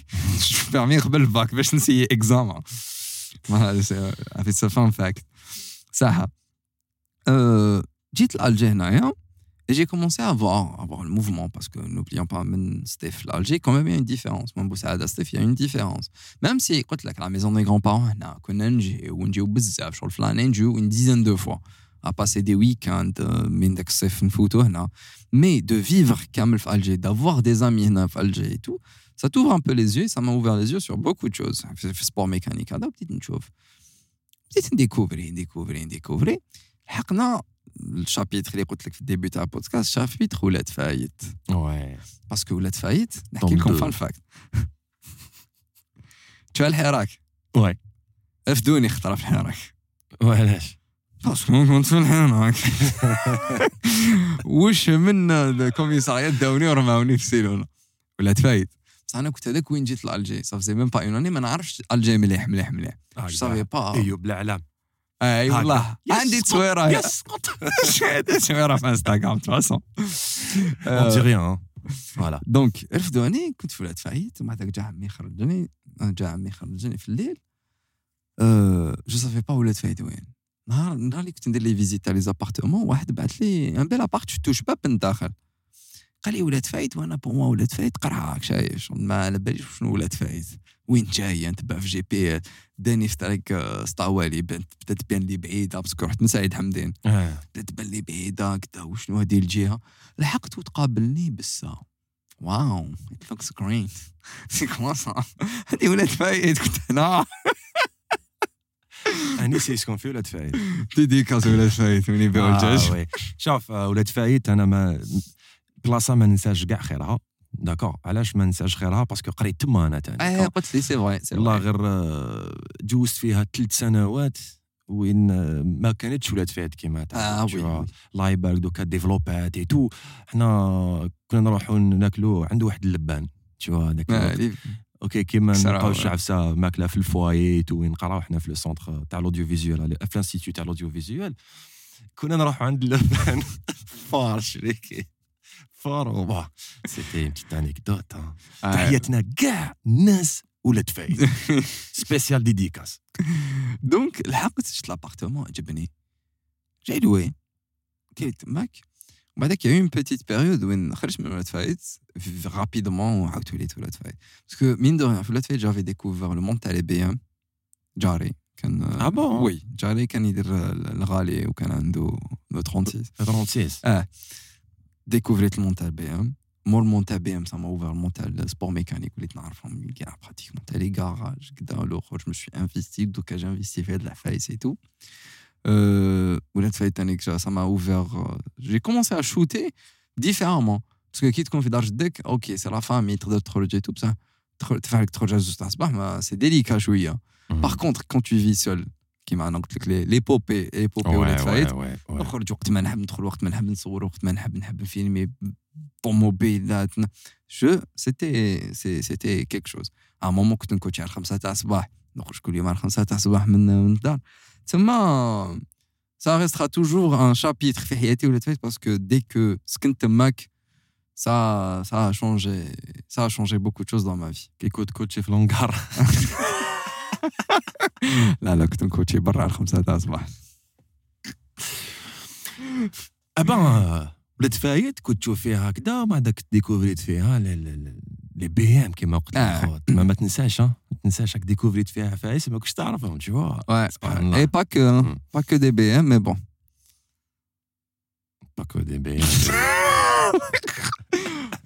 بيرمي قبل الباك باش نسيي اكزاما هذا سا فان فاكت صح جيت لالجي هنايا Et j'ai commencé à voir, à voir le mouvement, parce que n'oublions pas, même Steph, l'Algérie, quand même, il y a une différence. Même Boussada, Steph, il y a une différence. Même si, écoute, la maison des grands-parents, on a une dizaine de fois à passer des week-ends, euh, mais de vivre comme Alger, d'avoir des amis en Alger et tout, ça t'ouvre un peu les yeux, et ça m'a ouvert les yeux sur beaucoup de choses. Sport mécanique, là, petite chose. Petite découvrir, découvrir, découvrir. الشابيتر اللي قلت لك في الديبي تاع البودكاست شابيتر ولاد فايت واي باسكو ولاد فايت نحكي لكم. فان فاكت شو الحراك واي افدوني خطره في الحراك وعلاش باسكو كنت في الحراك وش من الكوميساريات داوني ورماوني في سيلونا ولاد فايت بس أنا كنت هذاك وين جيت لالجي صافي ميم با اون ما نعرفش الجي مليح مليح مليح جو سافي با ايوب الاعلام أي والله. عندي تصويرة. يس عندي تصويرة في إنستغرام façon. اون دي ريان فوالا دونك رفدوني كنت في ولاد فايت ومع ذاك جا عمي خرجني. جا عمي خرجني في الليل. جو سافي با ولاد فايت وين. نهار نهار اللي كنت ندير لي فيزيت تاع لي زابارتمون واحد بعث لي ان بيل ابارت توش باب من الداخل. قال لي ولاد فايت وأنا بون موا ولاد فايت قرعاك شايف ما على باليش شنو ولاد فايت. وين جاي؟ نتبع في جي بي داني في طريق سطاوالي بنت بدات تبان لي بعيدة باسكو رحت من سعيد حمدين. بدات تبان لي بعيدة كدا وشنو هذه الجهة؟ لحقت وتقابلني بالسا. واو ات لوكس جريت سي كومون سا هذه ولاد فايت كنت هنا. اني سي شكون في ولاد فايت. ديديكاس ولاد فايت من يبيعوا آه، الدجاج. شوف آه، ولاد فايت أنا ما بلاصه ما ننساش كاع خيرها داكور علاش ما ننساش خيرها باسكو قريت تما أنا تاني آه قلت لي سي سي والله غير آه، جوزت فيها ثلاث سنوات وين آه، ما كانتش ولاد فايت كيما. الله يبارك دوكا ديفلوبات اي تو حنا كنا نروحوا ناكلوا عند واحد اللبان تشوا هذاك آه، أوكي كيما نلقاو. الشعب ماكله في الفوايي تو نقراو حنا في لو سونتر تاع لوديو فيزيوال في الانستيتيو تاع لوديو فيزيوال كنا نروحوا عند اللبان فار شريكي فار وبا سيتي اون بتيت انيكدوت آه. تحياتنا كاع الناس ولاد فايد سبيسيال ديديكاس دونك لحقت شفت لابارتمون عجبني جاي لوي كاين تماك وبعدك يا اون بيتيت بيريود وين خرجت من ولاد فايت رابيدمون وعاودت وليت ولاد فايت باسكو مين دو ريان في ولاد فايت جافي ديكوفر لو مون تاع لي بي ام جاري كان آه بون؟ وي جاري كان يدير الغالي وكان عنده لو 36 36 ديكوفريت découverte le moi le ça m'a ouvert le mental. Sport mécanique où les pratiquement. Les garages je me suis investi. Donc j'ai investi vers de la face et tout. Euh, ça m'a ouvert euh, j'ai commencé à shooter différemment. Parce que quitte qu'on fait d'archdec ok c'est la fin, famille et tout ça. C'est délicat à jouer. Mhm. par contre quand tu vis seul كيما انا قلت لك لي لي بوبي لي بوبي ولات ouais, فايت ouais, ouais, ouais. نخرج وقت ما نحب ندخل وقت ما نحب نصور وقت ما نحب نحب نفيلمي طوموبيلات جو سيتي سيتي كيك شوز ا مومون كنت نكوتشي على خمسة تاع الصباح نخرج كل يوم على خمسة تاع الصباح من من الدار تما سا ريسترا توجور ان شابيتر في حياتي ولات فايت باسكو دي كو سكنت تماك ça ça a changé ça a changé beaucoup de choses dans ma vie كي كنت كوتشي في لونغار لا لا كنت نكوتشي برا على الخمسة تاع الصباح. أبا ولات فايت كنت تشوف فيها هكذا ومن بعد ديكوفريت فيها لي بي إم كيما قلت آه. ما, ما تنساش ما تنساش راك ديكوفريت فيها فايس ما كنتش تعرفهم تشوفوا سبحان الله. اي باك باك دي بي إم مي بون باك دي بي إم.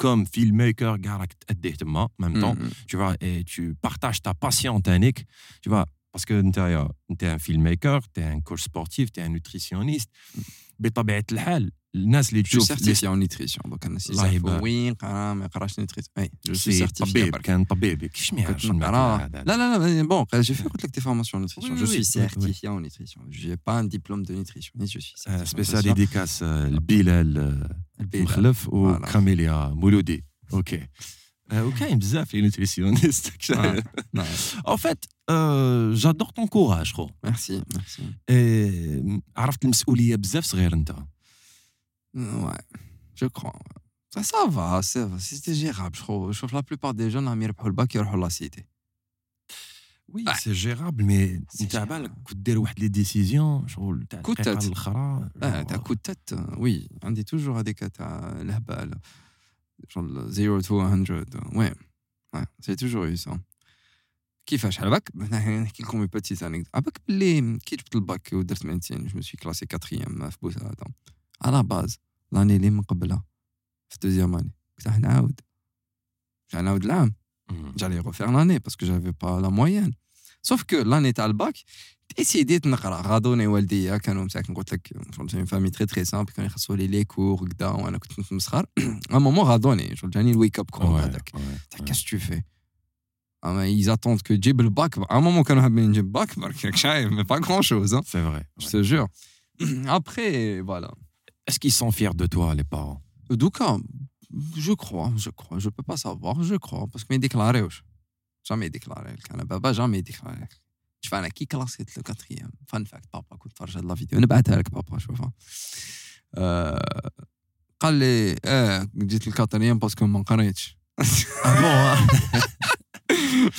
كوم فيلم ميكر كاع راك تأديه تما ميم طون Mm, tu vois, et tu partages ta passion, Tanik, tu vois, parce que tu es un filmmaker, tu es un coach sportif, tu es un nutritionniste. بطبيعة الحال الناس اللي Je suis تشوف certifié en nutrition. Donc, on a الله يبارك. Oui, قرا ما يقراش nutrition. Oui, je suis سي certifié. طبيب برك. كان طبيب كيش ما كنت يعرفش نقرا. الماكلة هذا لا لا لا bon j'ai fait قلت لك des formations en nutrition Oui, je oui, suis oui, oui. certifié en nutrition j'ai pas un diplôme de nutritionniste je suis certifié سبيسيال ديديكاس لبلال البيلة. مخلف Voilà. وكاميليا مولودي اوكي آه، وكاين بزاف لي نوتريسيونيست Ouais. Ouais. ان فيت جادور طون كوراج خو merci merci إيه، عرفت المسؤوليه بزاف صغير انت ouais je crois ça ça va ça va c'était gérable je trouve je trouve la plupart des jeunes راهم يربحوا الباك يروحوا لا سيتي وي آه. سي جيرابل مي سي انت جيرابل. بالك كنت دير واحد لي ديسيزيون شغل تاع كنت الدقيقه تات. الاخرى اه تاع كود تات وي عندي توجور هذيك تاع الهبال شغل 0 تو 100 وي وي سي توجور يو سا كيفاش على بالك نحكي لكم بيتيت انيك على بالك باللي كي جبت الباك ودرت ميديسين جو سوي كلاسي كاتريام في بوساده على باز لاني اللي من قبلها في دوزيام اني كنت راح نعاود راح نعاود العام مم. j'allais refaire l'année parce que j'avais pas la moyenne. Sauf que l'année تاع الباك ديسيديت نقرا غادوني والديا كانوا مساكن قلت لك شغل فامي تري تري سامبل كانوا يخصوا لي لي كور وكذا وانا كنت نتمسخر ا مومون غادوني شغل جاني الويك اب كول Ouais, هذاك ouais, تاع ouais. كاش تو في اما ils attendent que تجيب الباك ا مومون كانوا حابين نجيب باك برك راك شايف مي با غران شوز C'est vrai. je ouais. te jure après voilà Est-ce qu'ils sont fiers de toi, les parents دوكا جو كخوا جو كخوا جو بو با سافوار جو كخوا باسكو ما يديكلاريوش جامي يديكلاري لك انا بابا جامي يديكلاري لك شوف انا كي كلاسيت لو كاتريام فان فاكت بابا كنت تفرج هاد لا فيديو نبعثها لك بابا شوفها آه قال لي اه جيت الكاتريام باسكو ما قريتش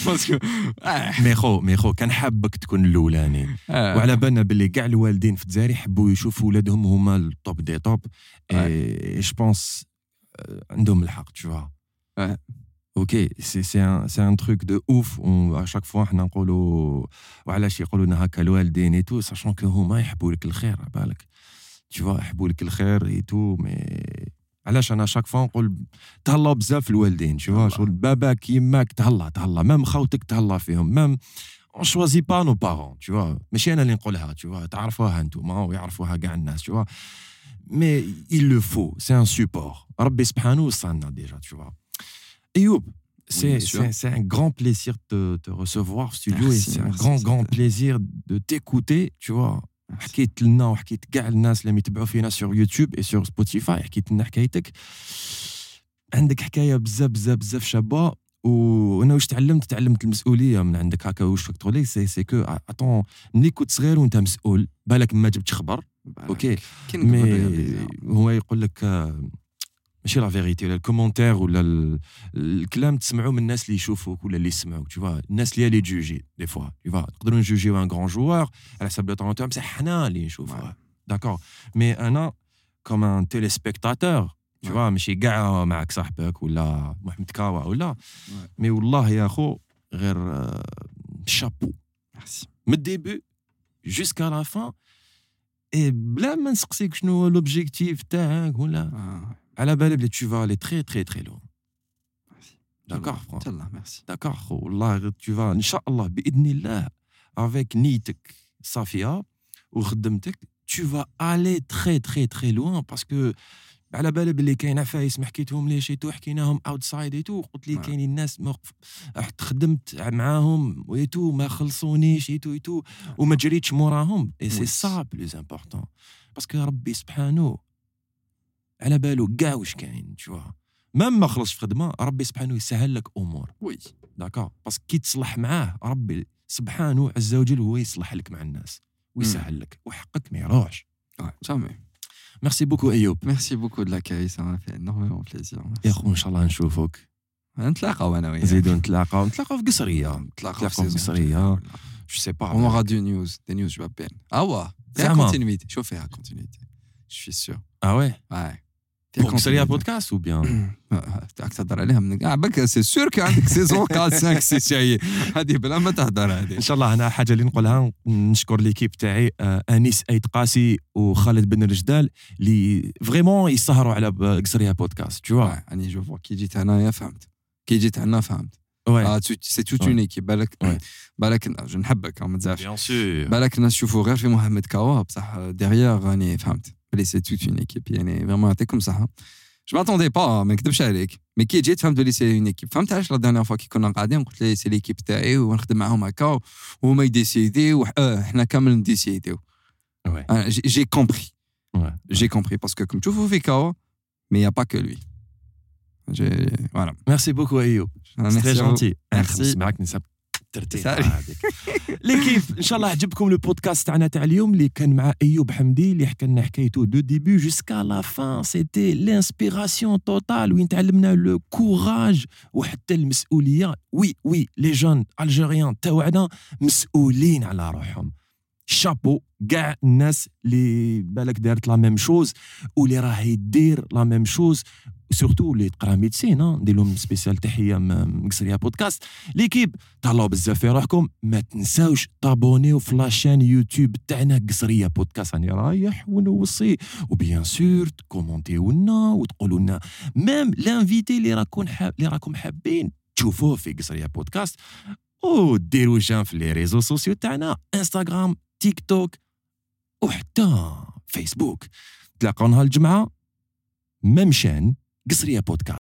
باسكو آه مي خو مي خو كان حابك تكون الأولاني آه. وعلى بالنا باللي كاع الوالدين في الجزائر يحبوا يشوفوا ولادهم هما التوب دي توب اي جو بونس عندهم الحق. Ok, c'est c'est un, c'est un truc de ouf. On, à chaque fois, إحنا نقولوا وعلاش يقولوا لنا هكا الوالدين اي تو ساشون كو هما يحبوا لك الخير على بالك vois يحبوا لك الخير اي تو مي علاش انا شاك فوا نقول تهلاو بزاف الوالدين tu vois الله. شغل باباك يماك تهلا تهلا مام خوتك تهلا فيهم مام on choisit pas nos parents tu vois ماشي انا اللي نقولها tu vois تعرفوها انتوما ويعرفوها كاع الناس tu vois mais il le faut c'est un support ربي سبحانه وصلنا déjà tu vois Ayoub, c'est bien sûr. c'est- c'est un grand plaisir de te recevoir au studio Merci, et c'est un merci, grand, ça grand fait- plaisir de t'écouter, tu vois. حكيت لنا وحكيت كاع الناس اللي يتبعوا فينا sur يوتيوب et sur سبوتيفاي حكيت لنا حكايتك. عندك حكاية بزاف بزاف بزاف شابة وأنا واش تعلمت؟ تعلمت المسؤولية من عندك هكا واش فيك تقول لي سي سي كو اتون ملي كنت صغير وانت مسؤول بالك ما جبتش خبر أوكي؟ مي رياضي. هو يقول لك آه، ماشي لا فيغيتي ولا الكومونتير ولا ال- الكلام تسمعوه من الناس اللي يشوفوك ولا اللي يسمعوك tu vois الناس اللي اللي تجوجي دي فوا tu vois نقدروا نجوجيو ان غران جوار على حسب لو طالون تاعو بصح حنا اللي نشوفوه داكور مي انا كوم ان تيليسبيكتاتور tu vois ماشي كاع معك صاحبك ولا محمد كاوا ولا مي والله يا خو غير آه، شابو Merci. من الديبي jusqu'à la fin et بلا ما نسقسيك شنو هو l'objectif تاعك ولا Ah, على بالي بلي tu vas aller très très très loin frère. Inch'Allah, merci. d'accord خو والله tu vas ان شاء الله باذن الله avec نيتك صافيه وخدمتك tu vas aller très très très loin parce que على بالي باللي كاين عفايس ما حكيتهم ليش ايتو حكيناهم اوتسايد ايتو قلت لي. كاينين ناس ما رحت خدمت معاهم ويتو ما خلصونيش ايتو ايتو وما جريتش موراهم اي سي. سا بلوز امبورطون باسكو ربي سبحانه على بالو كاع واش كاين تشوا مام ما خلصش في خدمة ربي سبحانه يسهل لك أمور Oui. داكور باسكو كي تصلح معاه ربي سبحانه عز وجل هو يصلح لك مع الناس ويسهل لك وحقك ما يروحش jamais. ميرسي بوكو ايوب Merci beaucoup de l'accueil, ça m'a fait énormément plaisir. يا خو إن شاء الله نشوفك نتلاقاو أنا وياك. نزيدو نتلاقاو نتلاقاو في قصرية نتلاقاو في. قصرية جو سي با On aura du news, des news européennes. Ah ouais, فيها continuité. شوف فيها continuité. Je suis sûr. آه وي Continuité. بودكاست أو بيان راك تهضر عليها من بك سي سور كو عندك سيزون 4 5 6 جاي هذه بلا ما تهضر هذه ان شاء الله أنا حاجة اللي نقولها نشكر ليكيب تاعي انيس ايت قاسي وخالد بن رجدال اللي فريمون يسهروا على قصريه بودكاست تو يعني جو فوا كي جيت هنايا فهمت كي جيت عندنا فهمت وي سي توت. اون ايكيب بالك. بالك نحبك ما تزعفش بيان سور بالك الناس يشوفوا غير في محمد كوا بصح ديغيير راني فهمت بلي سي توت اون ايكيب يعني فريمون يعطيكم صحه جو ماتوندي با ما نكذبش عليك مي كي جيت فهمت بلي سي اون ايكيب فهمت علاش لا ديرنيير فوا كي كنا قاعدين قلت لي سي ليكيب تاعي ونخدم معاهم هكا وهما يديسيديو اه حنا كامل نديسيديو وي جي كومبري وي j'ai compris parce que comme تشوفوا في كوا mais il y a pas que lui j'ai voilà ميرسي بوكو ايوب سي Merci تري à vous. جونتي Merci. سالي. هذيك ليكيب إن شاء الله عجبكم لو بودكاست تاعنا تاع اليوم اللي كان مع أيوب حمدي اللي حكى لنا حكايته دو ديبي جوسكا لا فان سيتي لانسبيراسيون توتال وين تعلمنا لو كوراج وحتى المسؤولية. وي وي لي جون الجيريان تاوعنا مسؤولين على روحهم. شابو كاع الناس اللي بالك دارت لا ميم شوز واللي راهي دير لا ميم شوز سورتو اللي تقرا ميدسين ندير لهم سبيسيال تحيه مقصريه بودكاست ليكيب تهلاو بزاف في روحكم ما تنساوش تابونيو في لاشين يوتيوب تاعنا قصريه بودكاست راني رايح ونوصي وبيان سور تكومونتيو لنا وتقولوا لنا ميم لانفيتي اللي راكم اللي راكم حابين تشوفوه في قصريه بودكاست وديروا جان في لي ريزو سوسيو تاعنا انستغرام تيك توك وحتى فيسبوك. تلاقاو نهار الجمعة ممشان قصرية بودكاست.